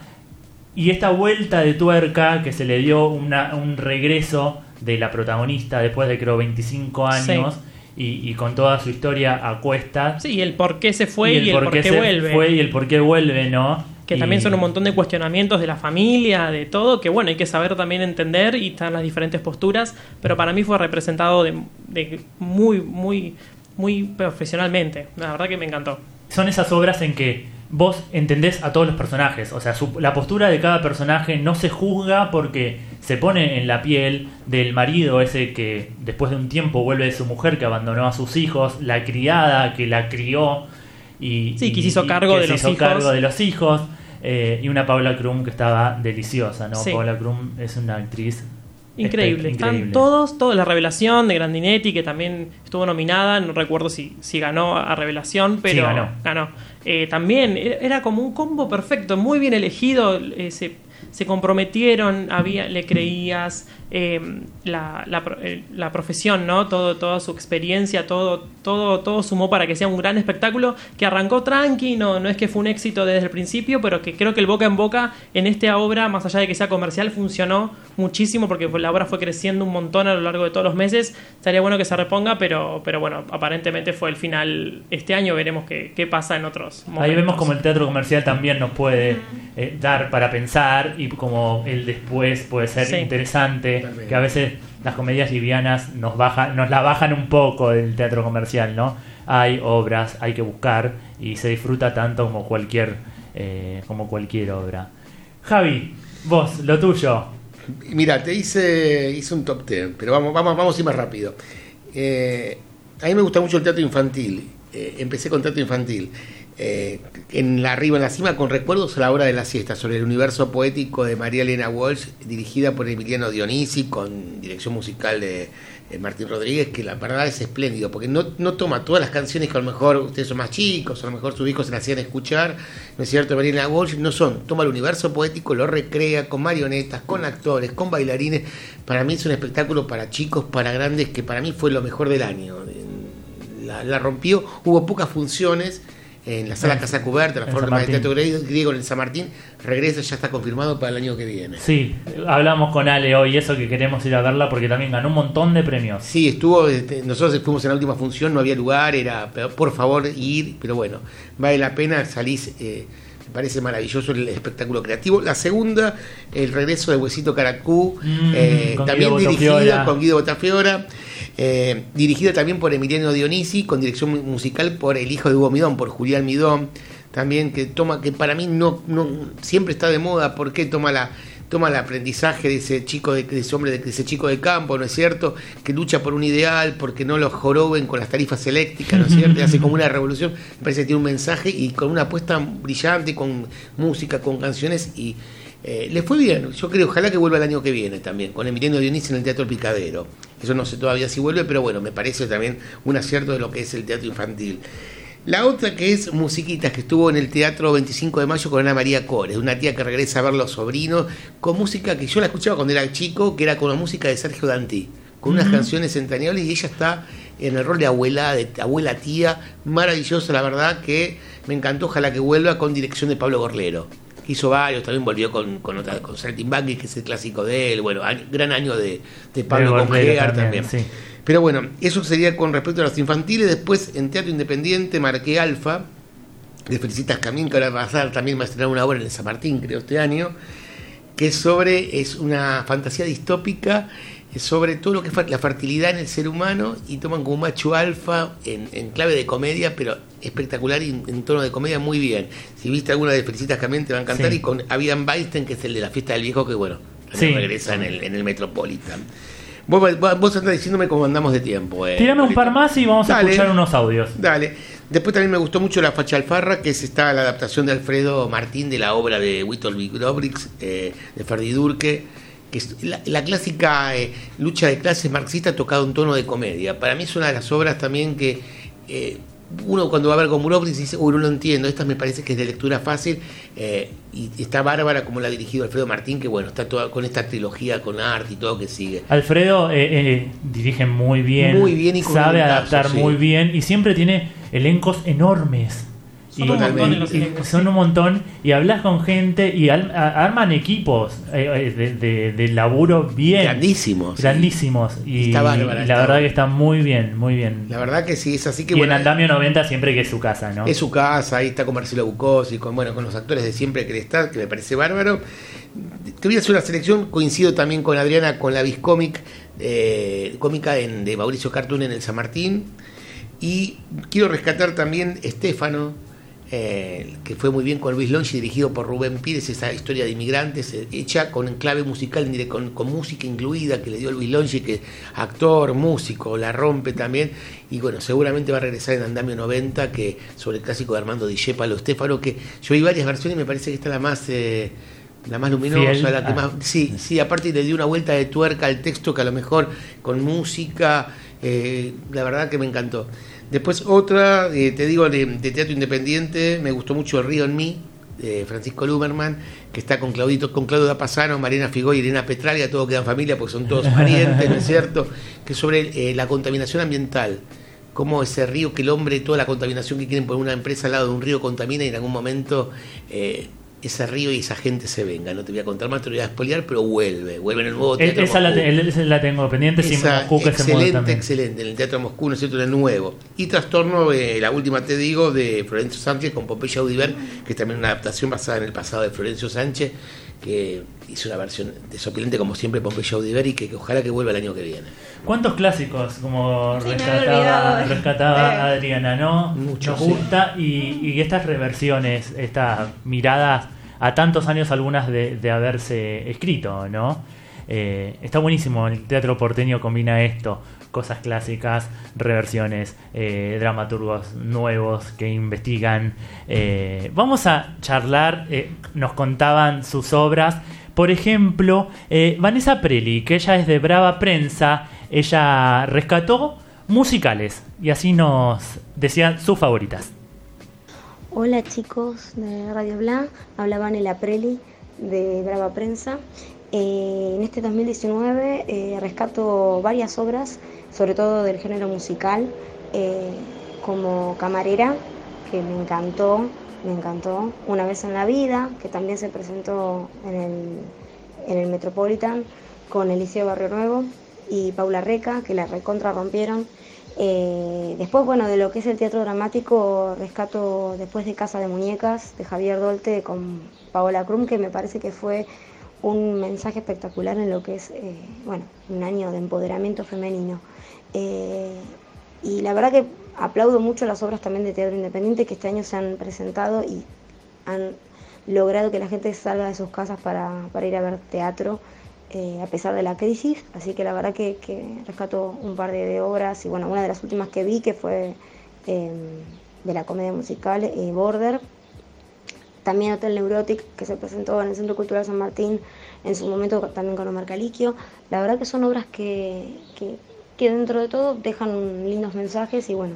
Y esta vuelta de tuerca que se le dio una- un regreso de la protagonista después de creo 25 años y, y con toda su historia a cuestas. Sí, y el por qué se fue y el, por qué, se vuelve. fue y el por qué vuelve, ¿no? Que Y- también son un montón de cuestionamientos de la familia, de todo, que bueno, hay que saber también entender y están las diferentes posturas, pero para mí fue representado de, de muy, muy, muy profesionalmente. La verdad que me encantó. son esas obras en que vos entendés a todos los personajes. O sea, su- la postura de cada personaje no se juzga porque se pone en la piel del marido ese que después de un tiempo vuelve de su mujer que abandonó a sus hijos, la criada que la crió y, Sí, que se hizo cargo de se los hizo hijos. cargo de los hijos. eh, y una Paula Krum que estaba deliciosa, ¿no? Sí. Paula Krum es una actriz Increíble. espe- Están todos, toda la revelación de Grandinetti, que también estuvo nominada, no recuerdo si, si ganó a revelación, pero Sí, ganó. Eh, también era era como un combo perfecto, muy bien elegido, eh, se, comprometieron, había, le creías, eh, la, la, pro- eh, la profesión, ¿no? Todo, toda su experiencia, todo, todo, todo sumó para que sea un gran espectáculo que arrancó tranqui, no, no es que fue un éxito desde el principio, pero que creo que el boca en boca en esta obra, más allá de que sea comercial, funcionó muchísimo porque la obra fue creciendo un montón a lo largo de todos los meses. Estaría bueno que se reponga, pero, pero bueno, aparentemente fue el final este año, veremos qué, qué pasa en otros momentos. Ahí vemos como el teatro comercial también nos puede eh, dar para pensar y como el después puede ser Sí. interesante, que a veces las comedias livianas nos bajan, nos la bajan un poco del teatro comercial, ¿no? Hay obras, hay que buscar y se disfruta tanto como cualquier eh, como cualquier obra. Javi, vos, lo tuyo. Mira, te hice, hice un top ten, pero vamos, vamos, vamos a ir más rápido. Eh, a mí me gusta mucho el teatro infantil. Eh, empecé con teatro infantil. Eh, en la arriba, en la cima, con recuerdos a la hora de la siesta, sobre el universo poético de María Elena Walsh, dirigida por Emiliano Dionisi, con dirección musical de Martín Rodríguez, que la verdad es espléndido, porque no, no toma todas las canciones que a lo mejor ustedes son más chicos, a lo mejor sus hijos se las hacían escuchar, ¿no es cierto? María Elena Walsh, no son, toma el universo poético, lo recrea con marionetas, con actores, con bailarines. Para mí es un espectáculo para chicos, para grandes, que para mí fue lo mejor del año. La rompió, hubo pocas funciones en la sala Casa Cubierta, la forma de teatro griego, en el San Martín, regresa, ya está confirmado para el año que viene. Sí, hablamos con Ale hoy eso que queremos ir a verla porque también ganó un montón de premios. Sí, estuvo, este, nosotros fuimos en la última función, no había lugar, era, por favor, ir, pero bueno, vale la pena, salís, eh, me parece maravilloso el espectáculo creativo. La segunda, el regreso de Huesito Caracú, Mm, eh, también Guido dirigida Botafiora. con Guido Botafiora, eh, dirigida también por Emiliano Dionisi, con dirección mu- musical por el hijo de Hugo Midón, por Julián Midón, también que toma, que para mí no, siempre está de moda, porque toma la toma el aprendizaje de ese chico de, ese hombre de, ese chico de campo, ¿no es cierto? Que lucha por un ideal, porque no lo joroben con las tarifas eléctricas, ¿no es cierto? Y hace como una revolución, me parece que tiene un mensaje y con una apuesta brillante, con música, con canciones y eh, le fue bien, yo creo, ojalá que vuelva el año que viene también, con Emiliano Dionisio en el Teatro Picadero. Eso no sé todavía si vuelve, pero bueno, me parece también un acierto de lo que es el teatro infantil. La otra que es Musiquitas, que estuvo en el Teatro 25 de Mayo con Ana María Cores, una tía que regresa a ver los sobrinos, con música que yo la escuchaba cuando era chico, que era con la música de Sergio Dantí, con unas canciones entrañables y ella está en el rol de abuela, de abuela tía, maravillosa, la verdad que me encantó, ojalá que vuelva con dirección de Pablo Gorlero. Hizo varios, también volvió con, con, otra, con Saltimbanqui, que es el clásico de él, bueno, año- gran año de, de Pablo Congear también, también. sí. Pero bueno, eso sería con respecto a los infantiles. Después, en Teatro Independiente, marqué Alfa, de Felicitas Camín, que ahora va a pasar, también va a estrenar una obra en el San Martín, creo, este año, que es sobre, es una fantasía distópica, sobre todo lo que es la fertilidad en el ser humano, y toman como macho alfa en, en clave de comedia, pero espectacular y en, en tono de comedia muy bien. Si viste alguna de Felicitas Camín te va a encantar, Sí. y con Avian Weinstein, que es el de la fiesta del viejo, que bueno, Sí. regresa en el, en el Metropolitan. Vos, vos, andás diciéndome cómo andamos de tiempo. eh, Tirame un par más y vamos a escuchar unos audios. Dale. Después también me gustó mucho La Facha Alfarra, que es esta la adaptación de Alfredo Martín de la obra de Whittle Grobrix, eh, de Ferdi Durque, que es la, la clásica eh, lucha de clases marxista tocado en tono de comedia. Para mí es una de las obras también que eh, uno cuando va a ver con Grobrix dice, uy, no lo entiendo, esta me parece que es de lectura fácil, eh, y está bárbara como la ha dirigido Alfredo Martín, que bueno, está toda con esta trilogía con arte y todo que sigue. Alfredo eh, eh, dirige muy bien, Muy bien y sabe un adaptar sí. muy bien y siempre tiene elencos enormes. Son un montón los y- y elencos, son sí. un montón y hablas con gente y al- a- arman equipos eh, eh, de, de- de laburo bien Grandísimos. sí. grandísimos y, Está bárbara, y la está verdad que está muy bien muy bien La verdad que sí, es así que y bueno, en Andamio 90 siempre que es su casa no Es su casa, ahí está con Marcelo Bucos y con, bueno, con los actores de siempre que le está, que me parece bárbaro. Te voy a hacer una selección, coincido también con Adriana, con la Viscomic, eh, cómica en- de Mauricio Cartoon en el San Martín. Y quiero rescatar también Estefano, eh, que fue muy bien con Luis Longi, dirigido por Rubén Pires, esa historia de inmigrantes, eh, hecha con clave musical, con, con música incluida, que le dio Luis Longi, que actor, músico, la rompe también. Y bueno, seguramente va a regresar en Andamio 90, que sobre el clásico de Armando Di Stefano, Estefano, que yo vi varias versiones y me parece que esta es la más... eh, la más luminosa, Fiel. la que Ah. más... Sí, sí, aparte le dio una vuelta de tuerca al texto que a lo mejor con música, la verdad que me encantó. Después otra, eh, te digo, de, de teatro independiente, me gustó mucho El Río en mí, de Francisco Lumerman, que está con Claudito, con Claudio Dapasano, Mariana Figó y Elena Petralia, todos quedan familia porque son todos parientes, ¿no es cierto? Que es sobre eh, la contaminación ambiental. Cómo ese río, que el hombre, toda la contaminación que quieren poner una empresa al lado de un río contamina y en algún momento eh, ese río y esa gente se venga. No te voy a contar más, te lo voy a pero vuelve, vuelve en el nuevo E- teatro. esa, la, Moscú. te- esa la tengo pendiente Esa Moscú que se mueve excelente, también excelente, en el Teatro Moscú, ¿no es cierto?, en el nuevo. Y Trastorno, eh, la última te digo, de Florencio Sánchez con Pompeya Audiver, que es también una adaptación basada en el pasado de Florencio Sánchez, que hizo una versión desopilante como siempre Pompeya Audiver y que, que ojalá que vuelva el año que viene. ¿Cuántos clásicos como Sí, rescataba, Eh. Adriana, no? Mucho, Nos sí. gusta y, y estas reversiones, estas miradas a tantos años algunas de, de haberse escrito, ¿no? Eh, está buenísimo, el teatro porteño combina esto, cosas clásicas, reversiones, eh, dramaturgos nuevos que investigan. Eh, vamos a charlar, eh, nos contaban sus obras, por ejemplo, eh, Vanessa Preli, que ella es de Brava Prensa, ella rescató musicales y así nos decían sus favoritas. Hola chicos de Radio Bla, habla Vanela Preli de Brava Prensa. Eh, en este 2019 eh, rescato varias obras, sobre todo del género musical, eh, como Camarera, que me encantó, me encantó. Una vez en la vida, que también se presentó en el, en el Metropolitan con Eliseo Barrio Nuevo y Paula Reca, que la recontra rompieron. Eh, después, bueno, de lo que es el teatro dramático, rescato después de Casa de Muñecas, de Javier Dolte con Paola Krum, que me parece que fue un mensaje espectacular en lo que es, eh, bueno, un año de empoderamiento femenino. Eh, y la verdad que aplaudo mucho las obras también de teatro independiente que este año se han presentado y han logrado que la gente salga de sus casas para, para ir a ver teatro eh, a pesar de la crisis. Así que la verdad que, que rescato un par de, obras y bueno, una de las últimas que vi que fue eh, de la comedia musical eh, Border. También Hotel Neurotic, que se presentó en el Centro Cultural San Martín en su momento también con Omar Caliquio. La verdad que son obras que, que, que dentro de todo dejan lindos mensajes y bueno,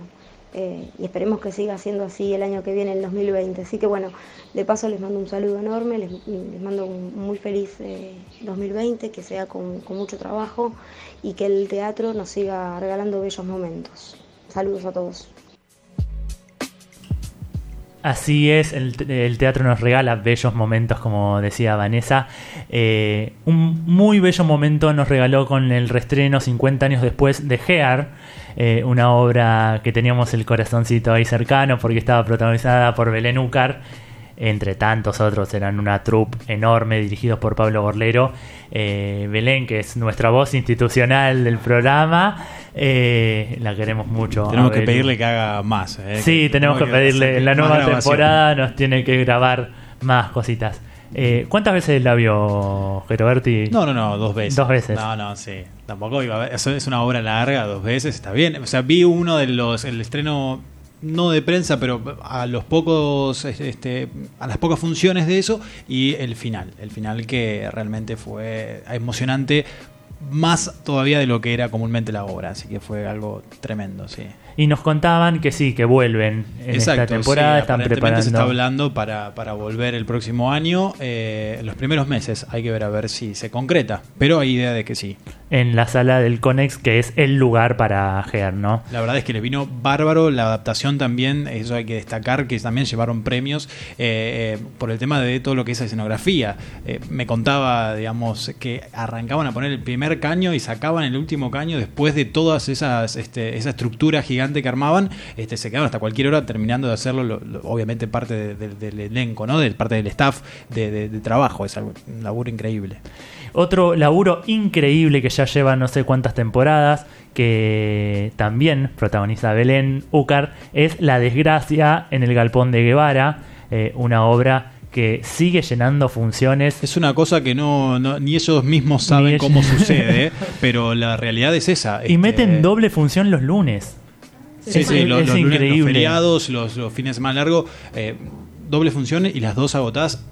eh, y esperemos que siga siendo así el año que viene, el 2020. Así que bueno, de paso les mando un saludo enorme, les, mando un muy feliz eh, 2020, que sea con, con mucho trabajo y que el teatro nos siga regalando bellos momentos. Saludos a todos. Así es, el, teatro nos regala bellos momentos, como decía Vanessa. Eh, un muy bello momento nos regaló con el restreno 50 años después de Gear, eh, una obra que teníamos el corazoncito ahí cercano porque estaba protagonizada por Belén Ucar entre tantos otros, eran una troupe enorme dirigidos por Pablo Borlero. Eh, Belén, que es nuestra voz institucional del programa, eh, la queremos mucho. Tenemos que pedirle que haga más. eh, Sí, que- tenemos que que pedirle, en la nueva temporada nos tiene que grabar más cositas. Eh, ¿Cuántas veces la vio Geroberti? No, no, no, dos veces. Dos veces. No, no, sí. Tampoco iba a ver. Es una obra larga, dos veces, está bien. O sea, vi uno de los. El estreno. No de prensa, pero a los pocos, este, a las pocas funciones de eso y el final, el final que realmente fue emocionante, más todavía de lo que era comúnmente la obra, así que fue algo tremendo, sí. Y nos contaban que sí, que vuelven en esta temporada, sí, están preparando. se está hablando para, para volver el próximo año, eh, los primeros meses, hay que ver a ver si se concreta, pero hay idea de que sí. en la sala del Conex, que es el lugar para Gear, ¿no? La verdad es que le vino bárbaro la adaptación también, eso hay que destacar, que también llevaron premios eh, eh, por el tema de todo lo que es escenografía. Me contaba, digamos, que arrancaban a poner el primer caño y sacaban el último caño después de todas esas, este, esa estructura gigante que armaban, este, se quedaron hasta cualquier hora terminando de hacerlo, lo- lo- obviamente parte de- de- del elenco, ¿no? De parte del staff de, trabajo, es algo, un laburo increíble. Otro laburo increíble que ya lleva no sé cuántas temporadas, que también protagoniza Belén Ucar, es La desgracia en el galpón de Guevara, eh, una obra que sigue llenando funciones. Es una cosa que no, no- ni ellos mismos saben ellos- cómo sucede, pero la realidad es esa. Y este, meten doble función los lunes. Sí, sí, es- los, los lunes, los feriados, los, los fines de semana largos, eh, doble función y las dos agotadas.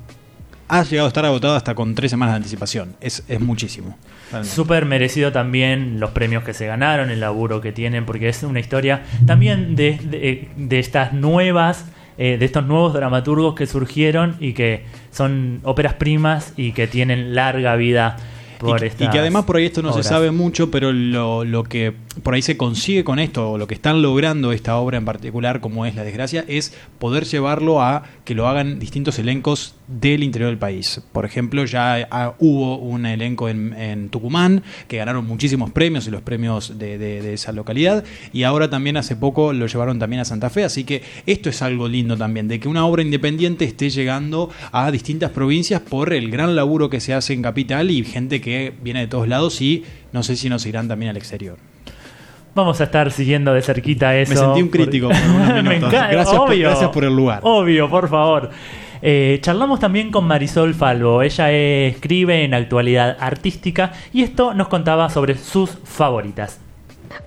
Ha llegado a estar agotado hasta con tres semanas de anticipación. Es, es muchísimo. Súper merecido también los premios que se ganaron, el laburo que tienen, porque es una historia también de, de- de estas nuevas, eh, de estos nuevos dramaturgos que surgieron y que son óperas primas y que tienen larga vida por y, que además por ahí esto no obras. se sabe mucho, pero lo, lo que por ahí se consigue con esto, o lo que están logrando esta obra en particular, como es La Desgracia, es poder llevarlo a que lo hagan distintos elencos del interior del país. Por ejemplo, ya ah, hubo un elenco en, en Tucumán que ganaron muchísimos premios y los premios de, de- de esa localidad, y ahora también hace poco lo llevaron también a Santa Fe, así que esto es algo lindo también, de que una obra independiente esté llegando a distintas provincias por el gran laburo que se hace en Capital y gente que viene de todos lados y no sé si nos irán también al exterior. Vamos a estar siguiendo de cerquita eso. Me sentí un crítico por unos Me encanta, Gracias por- obvio. gracias por el lugar. Obvio, por favor. Eh, charlamos también con Marisol Falvo. Ella escribe en actualidad artística y esto nos contaba sobre sus favoritas.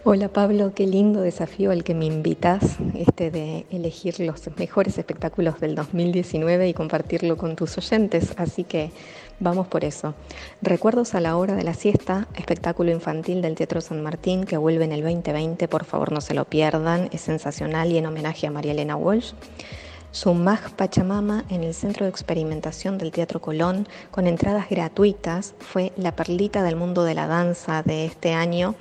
Hola Pablo, qué lindo desafío el que me invitas, este de elegir los mejores espectáculos del 2019 y compartirlo con tus oyentes, así que vamos por eso. Recuerdos a la hora de la siesta, espectáculo infantil del Teatro San Martín que vuelve en el 2020, por favor no se lo pierdan, es sensacional y en homenaje a María Elena Walsh. Sumag Pachamama en el Centro de Experimentación del Teatro Colón, con entradas gratuitas, fue la perlita del mundo de la danza de este año,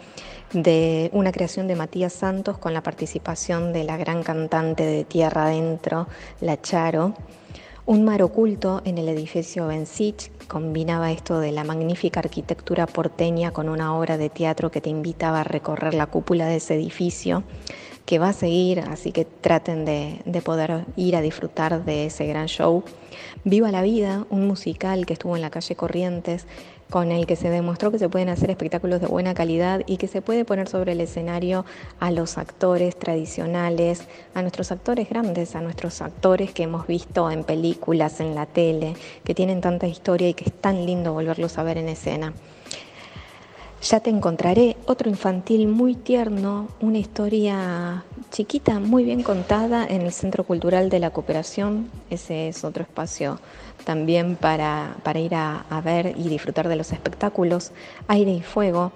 de una creación de Matías Santos con la participación de la gran cantante de Tierra Adentro, La Charo. Un mar oculto en el edificio Bensich combinaba esto de la magnífica arquitectura porteña con una obra de teatro que te invitaba a recorrer la cúpula de ese edificio que va a seguir, así que traten de, de poder ir a disfrutar de ese gran show. Viva la vida, un musical que estuvo en la calle Corrientes, con el que se demostró que se pueden hacer espectáculos de buena calidad y que se puede poner sobre el escenario a los actores tradicionales, a nuestros actores grandes, a nuestros actores que hemos visto en películas, en la tele, que tienen tanta historia y que es tan lindo volverlos a ver en escena. Ya te encontraré, otro infantil muy tierno, una historia chiquita, muy bien contada en el Centro Cultural de la Cooperación. Ese es otro espacio también para, para ir a, ver y disfrutar de los espectáculos. Aire y Fuego,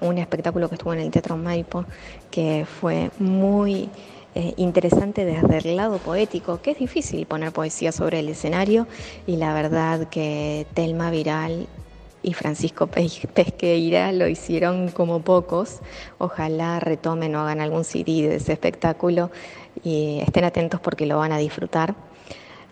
un espectáculo que estuvo en el Teatro Maipo, que fue muy eh, interesante desde el lado poético, que es difícil poner poesía sobre el escenario y la verdad que Telma Viral y Francisco Pesqueira lo hicieron como pocos. Ojalá retomen o hagan algún CD de ese espectáculo y estén atentos porque lo van a disfrutar.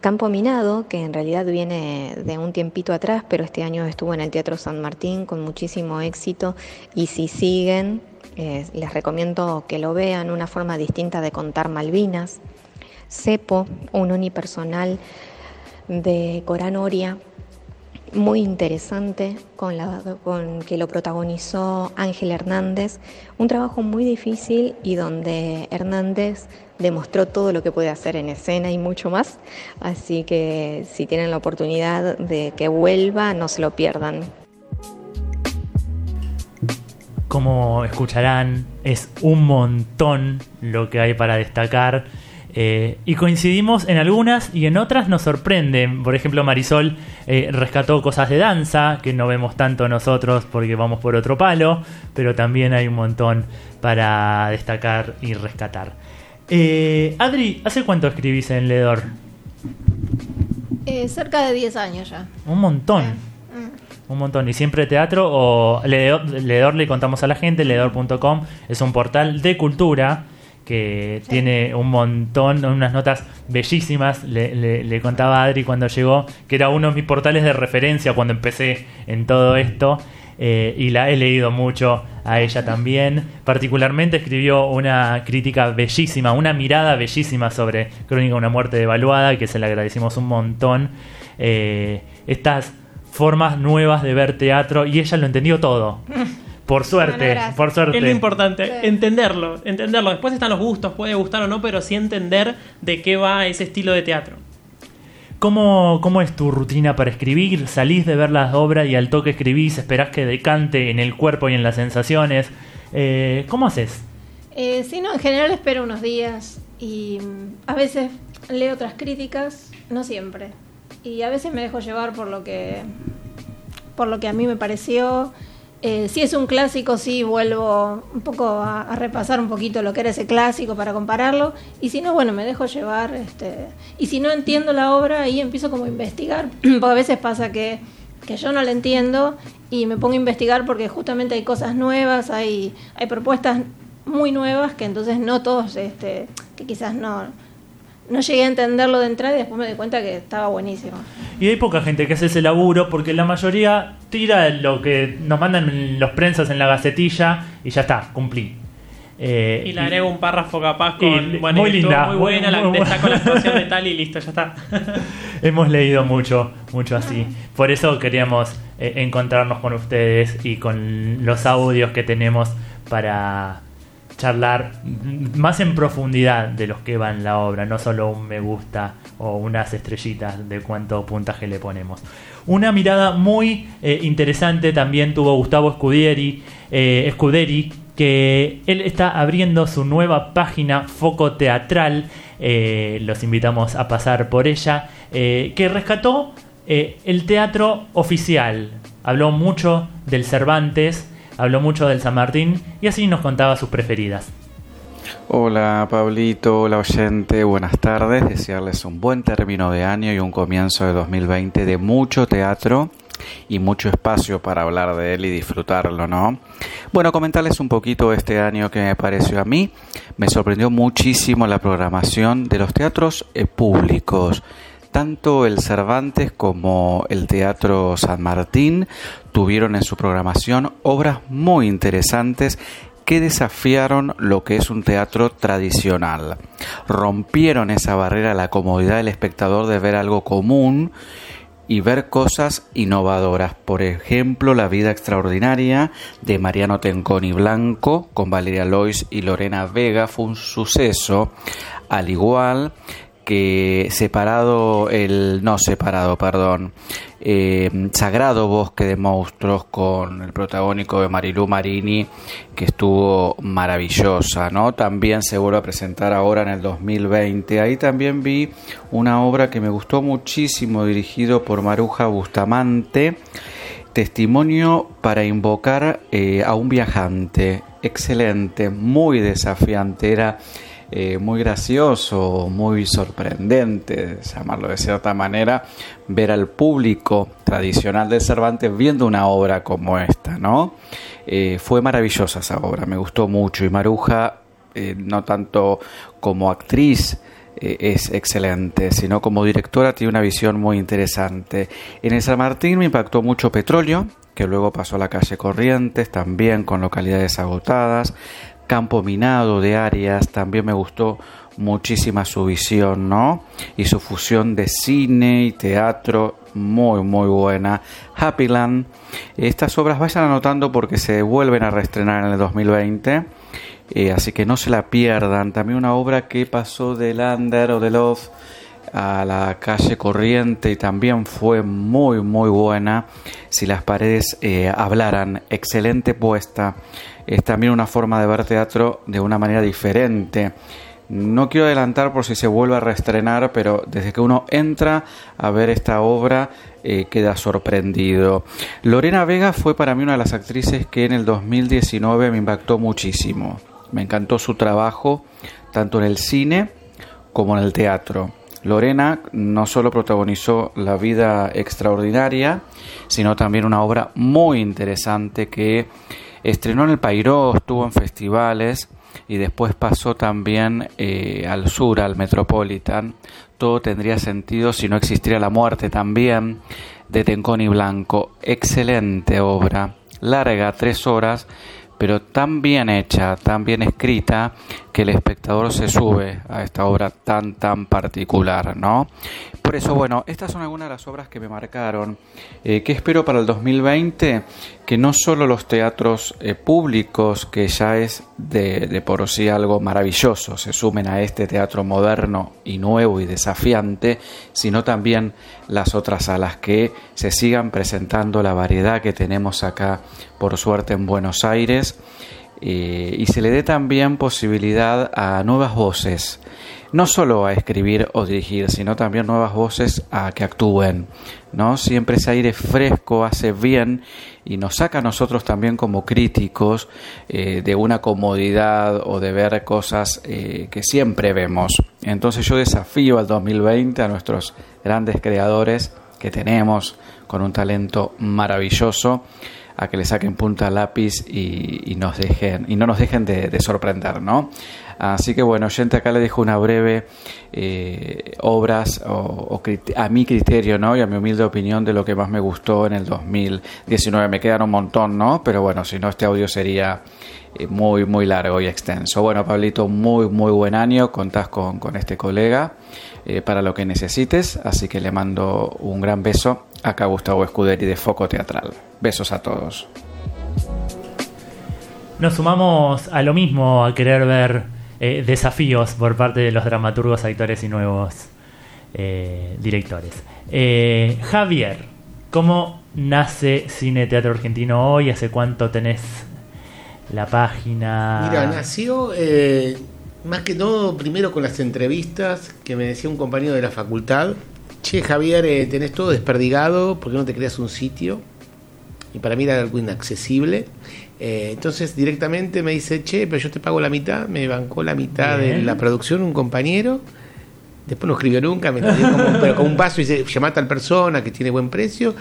Campo Minado, que en realidad viene de un tiempito atrás, pero este año estuvo en el Teatro San Martín con muchísimo éxito y si siguen, eh, les recomiendo que lo vean, una forma distinta de contar Malvinas. Cepo, un unipersonal de Corán Oria, muy interesante con, la, con que lo protagonizó Ángel Hernández, un trabajo muy difícil y donde Hernández demostró todo lo que puede hacer en escena y mucho más, así que si tienen la oportunidad de que vuelva, no se lo pierdan. Como escucharán, es un montón lo que hay para destacar eh, y coincidimos en algunas y en otras nos sorprenden. Por ejemplo, Marisol eh, rescató cosas de danza que no vemos tanto nosotros porque vamos por otro palo, pero también hay un montón para destacar y rescatar. Eh, Adri, ¿hace cuánto escribís en Ledor? cerca de 10 años ya. Un montón. Mm. Un montón. ¿Y siempre teatro o Ledor, le contamos a la gente? Ledor.com es un portal de cultura que tiene un montón, unas notas bellísimas. Le, contaba a Adri cuando llegó que era uno de mis portales de referencia cuando empecé en todo esto. Eh, y la he leído mucho a ella también. Particularmente escribió una crítica bellísima, una mirada bellísima sobre Crónica de una muerte devaluada, que se le agradecimos un montón. Eh, estas formas nuevas de ver teatro, y ella lo entendió todo. Por suerte, por suerte. Es lo importante, entenderlo, entenderlo. Después están los gustos, puede gustar o no, pero sí entender de qué va ese estilo de teatro. ¿Cómo, ¿Cómo es tu rutina para escribir? ¿Salís de ver las obras y al toque escribís? ¿Esperás que decante en el cuerpo y en las sensaciones? Eh, ¿Cómo haces? Eh, sí, no, en general espero unos días y mm, a veces leo otras críticas, no siempre. Y a veces me dejo llevar por lo que, por lo que a mí me pareció eh, si es un clásico, sí vuelvo un poco a, repasar un poquito lo que era ese clásico para compararlo. Y si no, bueno, me dejo llevar. Este, y si no entiendo la obra, ahí empiezo como a investigar. porque a veces pasa que, que yo no la entiendo y me pongo a investigar porque justamente hay cosas nuevas, hay, hay propuestas muy nuevas que entonces no todos, este, que quizás no no llegué a entenderlo de entrada y después me di cuenta que estaba buenísimo. Y hay poca gente que hace ese laburo porque la mayoría tira lo que nos mandan los prensas en la gacetilla y ya está, cumplí. Eh, y le agrego un párrafo capaz con muy linda, muy buena, la con la actuación de tal y listo, ya está. Hemos leído mucho, mucho así. Por eso queríamos eh, encontrarnos con ustedes y con los audios que tenemos para charlar más en profundidad de los que va en la obra, no solo un me gusta o unas estrellitas de cuánto puntaje le ponemos. Una mirada muy eh, interesante también tuvo Gustavo Scuderi, eh, Scuderi, que él está abriendo su nueva página Foco Teatral, eh, los invitamos a pasar por ella, que rescató el teatro oficial, habló mucho del Cervantes, habló mucho del San Martín y así nos contaba sus preferidas. Hola Pablito, hola oyente, buenas tardes, desearles un buen término de año y un comienzo de 2020 de mucho teatro y mucho espacio para hablar de él y disfrutarlo, ¿no? Bueno, comentarles un poquito este año que me pareció a mí. Me sorprendió muchísimo la programación de los teatros eh, públicos. Tanto el Cervantes como el Teatro San Martín tuvieron en su programación obras muy interesantes que desafiaron lo que es un teatro tradicional. Rompieron esa barrera, la comodidad del espectador de ver algo común y ver cosas innovadoras. Por ejemplo, La vida extraordinaria de Mariano Tenconi Blanco con Valeria Lois y Lorena Vega fue un suceso, al igual que separado el no separado perdón eh, sagrado bosque de monstruos con el protagónico de Marilú Marini que estuvo maravillosa no también se vuelve a presentar ahora en el 2020 ahí también vi una obra que me gustó muchísimo dirigido por Maruja Bustamante testimonio para invocar eh, a un viajante. Excelente muy desafiante. Era eh, muy gracioso, muy sorprendente, llamarlo de cierta manera, ver al público tradicional de Cervantes viendo una obra como esta, ¿no? Eh, fue maravillosa esa obra, me gustó mucho y Maruja, eh, no tanto como actriz, es excelente, sino como directora tiene una visión muy interesante. En el San Martín me impactó mucho Petróleo, que luego pasó a la calle Corrientes, también con localidades agotadas. Campo Minado de Arias, también me gustó muchísima su visión, ¿no? Y su fusión de cine y teatro, muy, muy buena. Happyland, estas obras vayan anotando porque se vuelven a reestrenar en el 2020. Eh, así que no se la pierdan. También una obra que pasó de Lander o de Love a la calle Corriente y también fue muy muy buena si las paredes eh, hablaran excelente puesta es también una forma de ver teatro de una manera diferente. No quiero adelantar por si se vuelve a reestrenar pero desde que uno entra a ver esta obra eh, queda sorprendido. Lorena Vega fue para mí una de las actrices que en el 2019 me impactó muchísimo. Me encantó su trabajo tanto en el cine como en el teatro. Lorena no solo protagonizó La vida extraordinaria, sino también una obra muy interesante que estrenó en el Pairó, estuvo en festivales y después pasó también eh, al sur, al Metropolitan. Todo tendría sentido si no existiera la muerte también de Tenconi Blanco. Excelente obra, larga, tres horas, pero tan bien hecha, tan bien escrita, que el espectador se sube a esta obra tan, tan particular, ¿no? Por eso, bueno, estas son algunas de las obras que me marcaron. Eh, ¿Qué espero para el 2020? Que no solo los teatros eh, públicos, que ya es de, de por sí algo maravilloso, se sumen a este teatro moderno y nuevo y desafiante, sino también las otras salas que se sigan presentando la variedad que tenemos acá, por suerte, en Buenos Aires. Eh, y se le dé también posibilidad a nuevas voces, no solo a escribir o dirigir, sino también nuevas voces a que actúen. ¿no? Siempre ese aire fresco hace bien y nos saca a nosotros también como críticos eh, de una comodidad o de ver cosas eh, que siempre vemos. Entonces yo desafío al 2020 a nuestros grandes creadores que tenemos con un talento maravilloso a que le saquen punta lápiz y, nos dejen y no nos dejen de, sorprender, ¿no? Así que bueno, gente acá le dejo una breve eh, obras o, a mi criterio, ¿no? Y a mi humilde opinión de lo que más me gustó en el 2019. Me quedan un montón, ¿no? Pero bueno, si no este audio sería eh, muy, muy largo y extenso. Bueno, Pablito, muy, muy buen año. Contás con, con este colega eh, para lo que necesites. Así que le mando un gran beso. Acá Gustavo Escuderi de Foco Teatral. Besos a todos. Nos sumamos a lo mismo, a querer ver eh, desafíos por parte de los dramaturgos, actores y nuevos eh, directores. Eh, Javier, ¿cómo nace Cine Teatro Argentino hoy? ¿Hace cuánto tenés la página? Mira, nació más que todo primero con las entrevistas que me decía un compañero de la facultad che Javier, eh, tenés todo desperdigado, ¿por qué no te creas un sitio? Y para mí era algo inaccesible. Eh, entonces directamente me dice, che, pero yo te pago la mitad, me bancó la mitad de la producción un compañero. Después no escribió nunca, me como, pero con un paso y dice, llama a tal persona que tiene buen precio.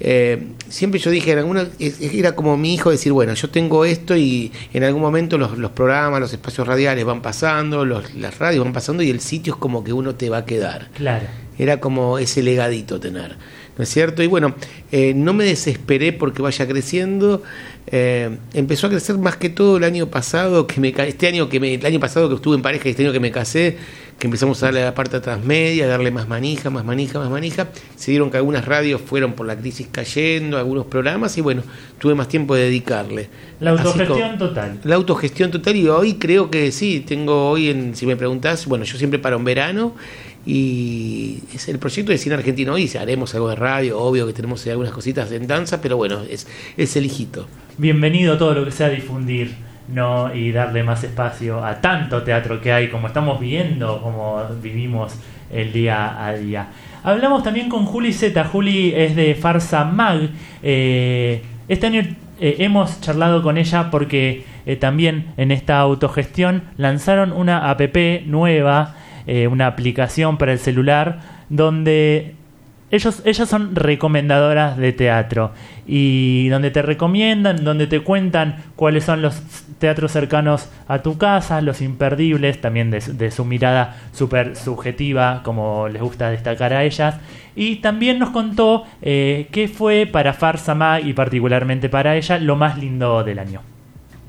Eh, siempre yo dije, era, era como mi hijo decir, bueno, yo tengo esto y en algún momento los, los programas, los espacios radiales van pasando, los, las radios van pasando y el sitio es como que uno te va a quedar. Claro era como ese legadito tener. ¿No es cierto? Y bueno, eh, no me desesperé porque vaya creciendo. Eh, empezó a crecer más que todo el año pasado, que me, este año que me, el año pasado que estuve en pareja y este año que me casé, que empezamos a darle a la parte transmedia, a darle más manija, más manija, más manija. Se dieron que algunas radios fueron por la crisis cayendo, algunos programas, y bueno, tuve más tiempo de dedicarle. La autogestión total. La autogestión total, y hoy creo que sí, tengo hoy, en, si me preguntás, bueno, yo siempre para un verano y es el proyecto de cine argentino hoy, haremos algo de radio, obvio que tenemos algunas cositas en danza, pero bueno, es, es el hijito. Bienvenido todo lo que sea difundir no y darle más espacio a tanto teatro que hay, como estamos viendo, como vivimos el día a día. Hablamos también con Juli Z. Juli es de Farsa Mag. Eh, este año eh, hemos charlado con ella porque eh, también en esta autogestión lanzaron una app nueva, una aplicación para el celular, donde ellos, ellas son recomendadoras de teatro y donde te recomiendan, donde te cuentan cuáles son los teatros cercanos a tu casa, los imperdibles, también de, su mirada súper subjetiva, como les gusta destacar a ellas. Y también nos contó eh, qué fue para Farsama y particularmente para ella lo más lindo del año.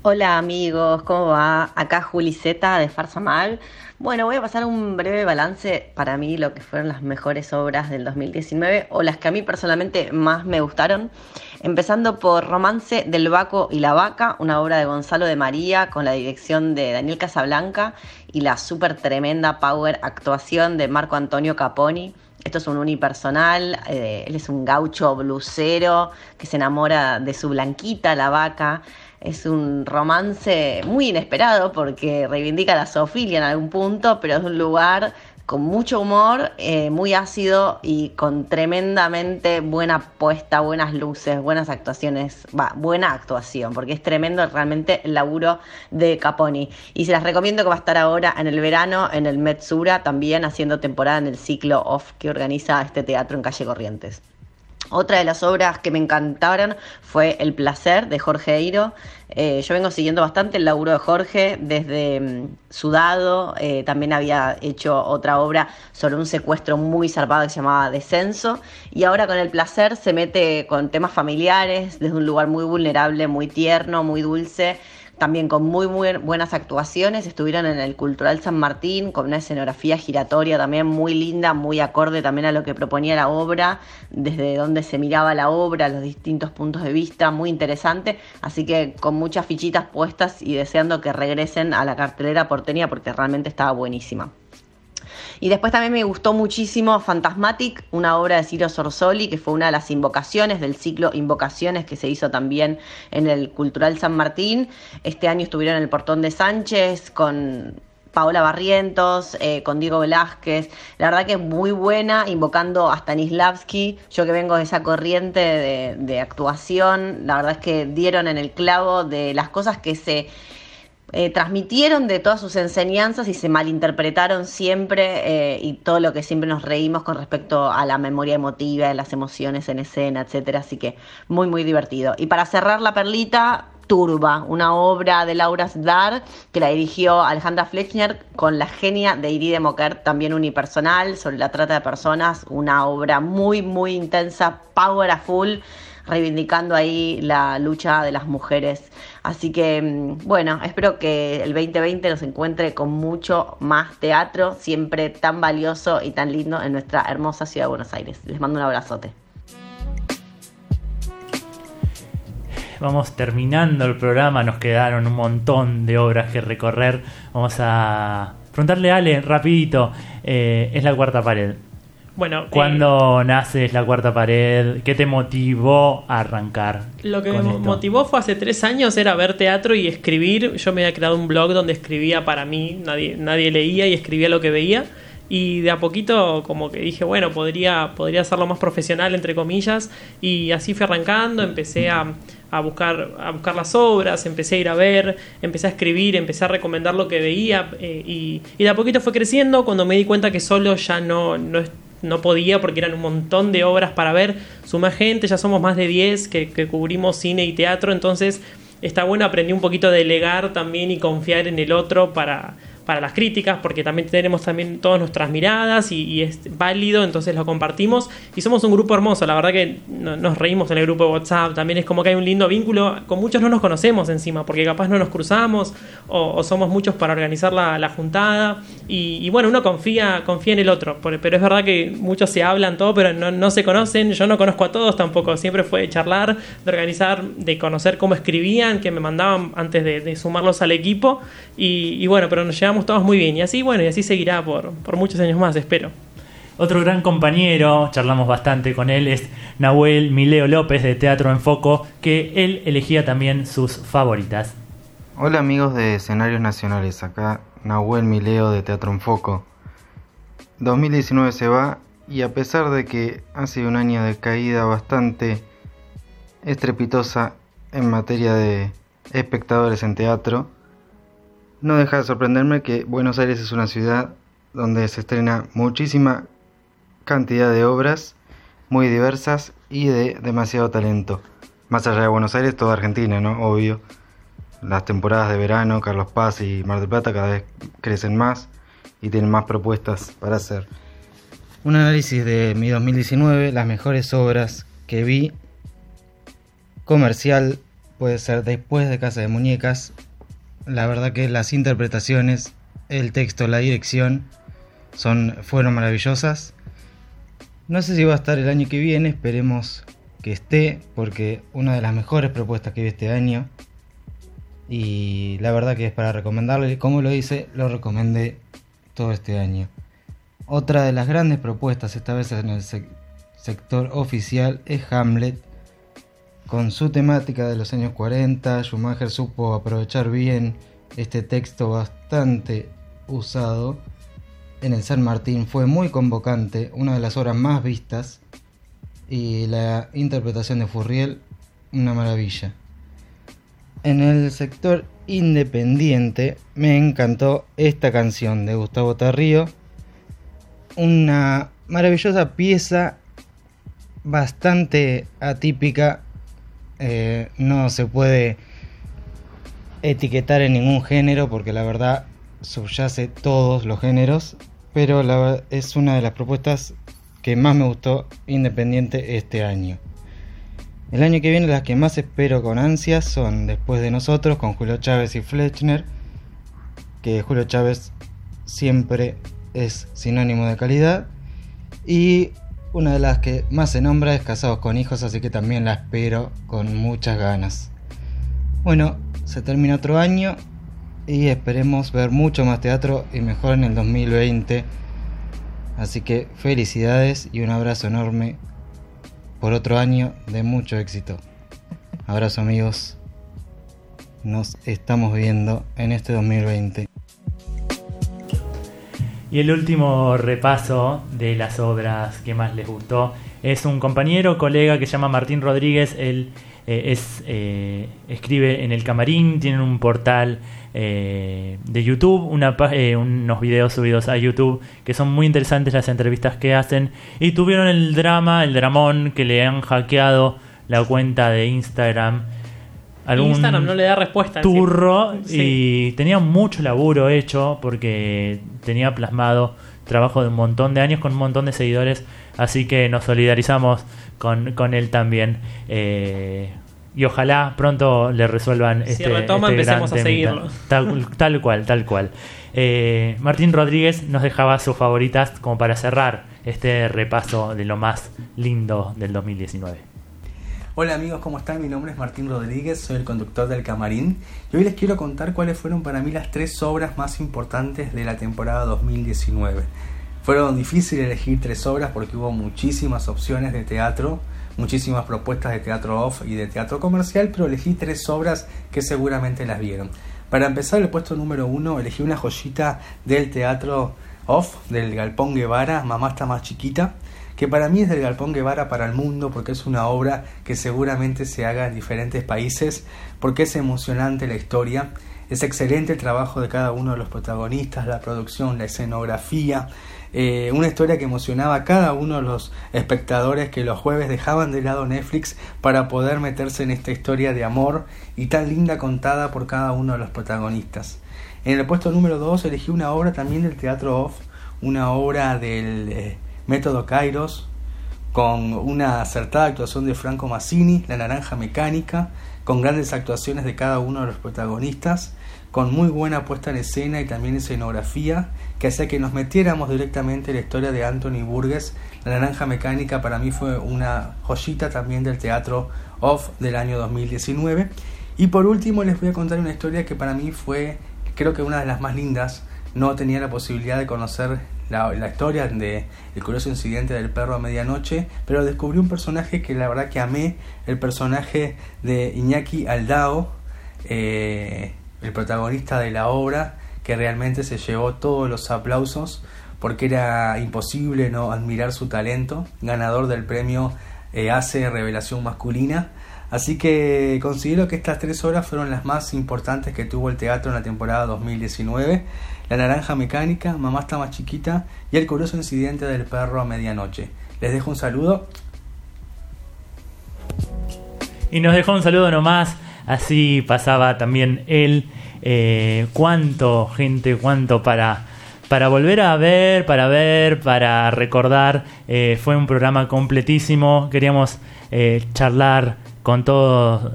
Hola amigos, ¿cómo va? Acá Juli Z de Farsamal. Bueno, voy a pasar un breve balance para mí lo que fueron las mejores obras del 2019 o las que a mí personalmente más me gustaron. Empezando por Romance del Baco y la Vaca, una obra de Gonzalo de María con la dirección de Daniel Casablanca y la súper tremenda power actuación de Marco Antonio Caponi. Esto es un unipersonal, eh, él es un gaucho blusero que se enamora de su blanquita, la vaca. Es un romance muy inesperado porque reivindica la zoofilia en algún punto, pero es un lugar con mucho humor, eh, muy ácido y con tremendamente buena puesta, buenas luces, buenas actuaciones, va, buena actuación, porque es tremendo realmente el laburo de Caponi. Y se las recomiendo que va a estar ahora en el verano en el Metsura, también haciendo temporada en el ciclo off que organiza este teatro en Calle Corrientes. Otra de las obras que me encantaron fue El placer de Jorge Eiro. Eh, yo vengo siguiendo bastante el laburo de Jorge desde mm, Sudado. Eh, también había hecho otra obra sobre un secuestro muy zarpado que se llamaba Descenso. Y ahora con El placer se mete con temas familiares desde un lugar muy vulnerable, muy tierno, muy dulce también con muy, muy buenas actuaciones. Estuvieron en el Cultural San Martín con una escenografía giratoria también muy linda, muy acorde también a lo que proponía la obra, desde donde se miraba la obra, los distintos puntos de vista, muy interesante. Así que con muchas fichitas puestas y deseando que regresen a la cartelera porteña porque realmente estaba buenísima. Y después también me gustó muchísimo Fantasmatic, una obra de Ciro Sorsoli, que fue una de las invocaciones del ciclo Invocaciones que se hizo también en el Cultural San Martín. Este año estuvieron en el Portón de Sánchez con Paola Barrientos, eh, con Diego Velázquez. La verdad que es muy buena, invocando a Stanislavski. Yo que vengo de esa corriente de, de actuación, la verdad es que dieron en el clavo de las cosas que se eh, transmitieron de todas sus enseñanzas y se malinterpretaron siempre eh, y todo lo que siempre nos reímos con respecto a la memoria emotiva, las emociones en escena, etcétera. Así que muy, muy divertido. Y para cerrar la perlita, Turba, una obra de Laura Sdar que la dirigió Alejandra Flechner con la genia de Iride Moquer, también unipersonal, sobre la trata de personas, una obra muy, muy intensa, powerful reivindicando ahí la lucha de las mujeres. Así que, mm, bueno, espero que el 2020 nos encuentre con mucho más teatro, siempre tan valioso y tan lindo en nuestra hermosa ciudad de Buenos Aires. Les mando un abrazote. Vamos terminando el programa, nos quedaron un montón de obras que recorrer. Vamos a preguntarle a Ale rapidito, eh, es la cuarta pared. Bueno, ¿Cuándo eh, nace la cuarta pared? ¿Qué te motivó a arrancar? Lo que me motivó fue hace tres años, era ver teatro y escribir. Yo me había creado un blog donde escribía para mí, nadie, nadie leía y escribía lo que veía. Y de a poquito como que dije, bueno, podría, podría hacerlo más profesional, entre comillas. Y así fui arrancando, empecé a, a buscar, a buscar las obras, empecé a ir a ver, empecé a escribir, empecé a recomendar lo que veía eh, y, y, de a poquito fue creciendo cuando me di cuenta que solo ya no, no, no podía porque eran un montón de obras para ver, suma gente, ya somos más de 10 que, que cubrimos cine y teatro, entonces está bueno aprendí un poquito a delegar también y confiar en el otro para, para las críticas, porque también tenemos también todas nuestras miradas y, es válido, entonces lo compartimos y somos un grupo hermoso, la verdad que nos reímos en el grupo de WhatsApp, también es como que hay un lindo vínculo, con muchos no nos conocemos encima, porque capaz no nos cruzamos o, somos muchos para organizar la, juntada y, bueno, uno confía, confía en el otro, pero es verdad que muchos se hablan todo, pero no, se conocen, yo no conozco a todos tampoco, siempre fue de charlar, de organizar, de conocer cómo escribían, que me mandaban antes de, sumarlos al equipo y, y bueno, pero nos llevamos todos muy bien. Y así, bueno, y así seguirá por, por muchos años más, espero. Otro gran compañero, charlamos bastante con él, es Nahuel Mileo López de Teatro en Foco, que él elegía también sus favoritas. Hola amigos de Escenarios Nacionales, acá Nahuel Mileo de Teatro en Foco. 2019 se va y a pesar de que ha sido un año de caída bastante estrepitosa en materia de espectadores en teatro, no deja de sorprenderme que Buenos Aires es una ciudad donde se estrena muchísima cantidad de obras muy diversas y de demasiado talento. Más allá de Buenos Aires, toda Argentina, ¿no? Obvio. Las temporadas de verano, Carlos Paz y Mar del Plata cada vez crecen más y tienen más propuestas para hacer. Un análisis de mi 2019, las mejores obras que vi. Comercial puede ser después de Casa de Muñecas. La verdad que las interpretaciones, el texto, la dirección son, fueron maravillosas. No sé si va a estar el año que viene, esperemos que esté, porque una de las mejores propuestas que vi este año. Y la verdad que es para recomendarle, como lo hice, lo recomendé todo este año. Otra de las grandes propuestas, esta vez en el sector oficial, es Hamlet. Con su temática de los años 40, Schumacher supo aprovechar bien este texto bastante usado en el San Martín. Fue muy convocante, una de las obras más vistas. Y la interpretación de Furriel, una maravilla. En el sector independiente me encantó esta canción de Gustavo Tarrío. Una maravillosa pieza bastante atípica. Eh, no se puede etiquetar en ningún género porque la verdad subyace todos los géneros. Pero es una de las propuestas que más me gustó independiente este año. El año que viene las que más espero con ansias son Después de nosotros con Julio Chávez y Fletchner, que Julio Chávez siempre es sinónimo de calidad. Y una de las que más se nombra es Casados con Hijos, así que también la espero con muchas ganas. Bueno, se termina otro año y esperemos ver mucho más teatro y mejor en el 2020. Así que felicidades y un abrazo enorme por otro año de mucho éxito. Abrazo amigos, nos estamos viendo en este 2020. Y el último repaso de las obras que más les gustó es un compañero, colega que se llama Martín Rodríguez. Él eh, es, eh, escribe en el camarín, tiene un portal eh, de YouTube, una, eh, unos videos subidos a YouTube que son muy interesantes las entrevistas que hacen. Y tuvieron el drama, el dramón, que le han hackeado la cuenta de Instagram. Algún Instagram no le da respuesta. Turro y tenía mucho laburo hecho porque tenía plasmado trabajo de un montón de años con un montón de seguidores. Así que nos solidarizamos con, con él también. Eh, y ojalá pronto le resuelvan si este, retoma, este empecemos gran a seguirlo. Tal, tal cual, tal cual. Eh, Martín Rodríguez nos dejaba sus favoritas como para cerrar este repaso de lo más lindo del 2019. Hola amigos, ¿cómo están? Mi nombre es Martín Rodríguez, soy el conductor del Camarín y hoy les quiero contar cuáles fueron para mí las tres obras más importantes de la temporada 2019. Fueron difíciles elegir tres obras porque hubo muchísimas opciones de teatro, muchísimas propuestas de teatro off y de teatro comercial, pero elegí tres obras que seguramente las vieron. Para empezar, el puesto número uno, elegí una joyita del teatro off, del Galpón Guevara, Mamá está más chiquita, que para mí es del Galpón Guevara para el mundo, porque es una obra que seguramente se haga en diferentes países, porque es emocionante la historia, es excelente el trabajo de cada uno de los protagonistas, la producción, la escenografía, eh, una historia que emocionaba a cada uno de los espectadores que los jueves dejaban de lado Netflix para poder meterse en esta historia de amor y tan linda contada por cada uno de los protagonistas. En el puesto número 2 elegí una obra también del Teatro Off, una obra del eh, método Kairos, con una acertada actuación de Franco Massini, La Naranja Mecánica, con grandes actuaciones de cada uno de los protagonistas, con muy buena puesta en escena y también escenografía, que hacía que nos metiéramos directamente en la historia de Anthony Burgess. La Naranja Mecánica para mí fue una joyita también del teatro off del año 2019. Y por último les voy a contar una historia que para mí fue creo que una de las más lindas. No tenía la posibilidad de conocer la, la, historia de El curioso incidente del perro a medianoche, pero descubrí un personaje que la verdad que amé, el personaje de Iñaki Aldao, eh, el protagonista de la obra, que realmente se llevó todos los aplausos porque era imposible no admirar su talento, ganador del premio eh, ACE Revelación Masculina. Así que considero que estas tres horas fueron las más importantes que tuvo el teatro en la temporada 2019. La naranja mecánica, Mamá está más chiquita y el curioso incidente del perro a medianoche. Les dejo un saludo. Y nos dejó un saludo nomás, así pasaba también él. Eh, cuánto, gente, cuánto para, para volver a ver, para ver, para recordar. Eh, fue un programa completísimo. Queríamos eh, charlar con todos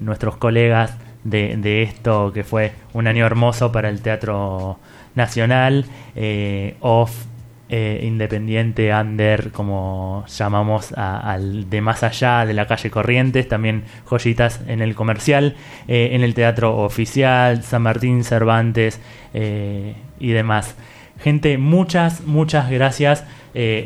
nuestros colegas de, esto que fue un año hermoso para el Teatro Nacional, eh, off, eh, independiente, under, como llamamos a, al de más allá de la calle Corrientes, también joyitas en el comercial, eh, en el Teatro Oficial, San Martín, Cervantes eh, y demás. Gente, muchas, muchas gracias,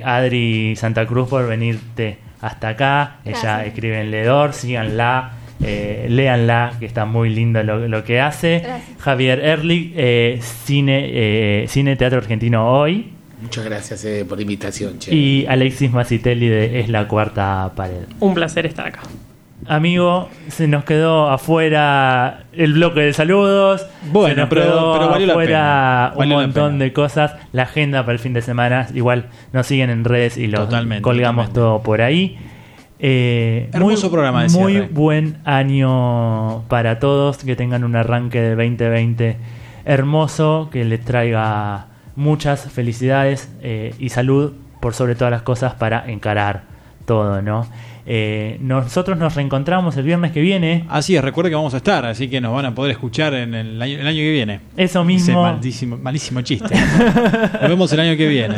Adri Santa Cruz, por venirte hasta acá. Gracias. Ella escribe en Ledor, síganla. Eh, léanla, que está muy lindo lo, lo que hace. Gracias. Javier Erlich, eh, cine, eh, cine Teatro Argentino Hoy. Muchas gracias eh, por la invitación, che. Y Alexis Macitelli de Es la Cuarta Pared. Un placer estar acá. Amigo, se nos quedó afuera el bloque de saludos. Bueno, se nos pero- quedó pero valió la afuera pena. un Valió la montón pena. de cosas. La agenda para el fin de semana. Igual nos siguen en redes y lo Totalmente, colgamos todo por ahí. Eh, Hermoso programa de Muy cierre. buen año para todos. Que tengan un arranque de 2020 hermoso. Que les traiga muchas felicidades eh, y salud por sobre todas las cosas para encarar todo, ¿no? Eh, nosotros nos reencontramos el viernes que viene. Así es, recuerde que vamos a estar, así que nos van a poder escuchar en el año, el año que viene. Eso Ese mismo. malísimo, malísimo chiste. nos vemos el año que viene.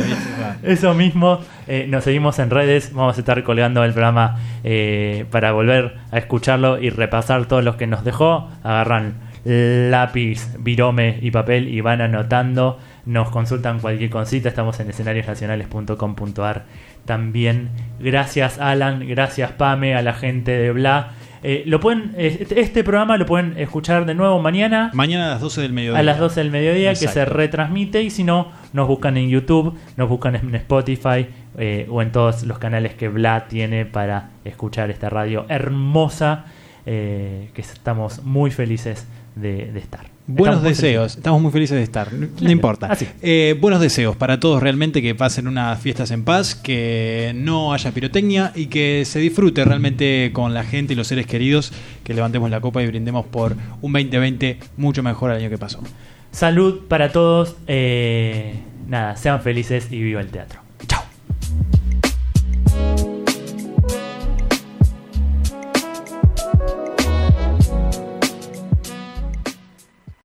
Eso mismo, eh, nos seguimos en redes, vamos a estar colgando el programa eh, para volver a escucharlo y repasar todos los que nos dejó. Agarran lápiz, virome y papel y van anotando. Nos consultan cualquier cosita, estamos en escenariosnacionales.com.ar también. Gracias Alan, gracias Pame, a la gente de Bla. Eh, lo pueden, eh, este programa lo pueden escuchar de nuevo mañana. Mañana a las 12 del mediodía. A las 12 del mediodía que se retransmite y si no, nos buscan en YouTube, nos buscan en Spotify eh, o en todos los canales que Bla tiene para escuchar esta radio hermosa eh, que estamos muy felices de, de estar. Buenos Estamos deseos, estamos muy felices de estar, no, importa. Eh, buenos deseos para todos realmente que pasen unas fiestas en paz, que no haya pirotecnia y que se disfrute realmente con la gente y los seres queridos, que levantemos la copa y brindemos por un 2020 mucho mejor al año que pasó. Salud para todos. eh, nada, sean felices y viva el teatro.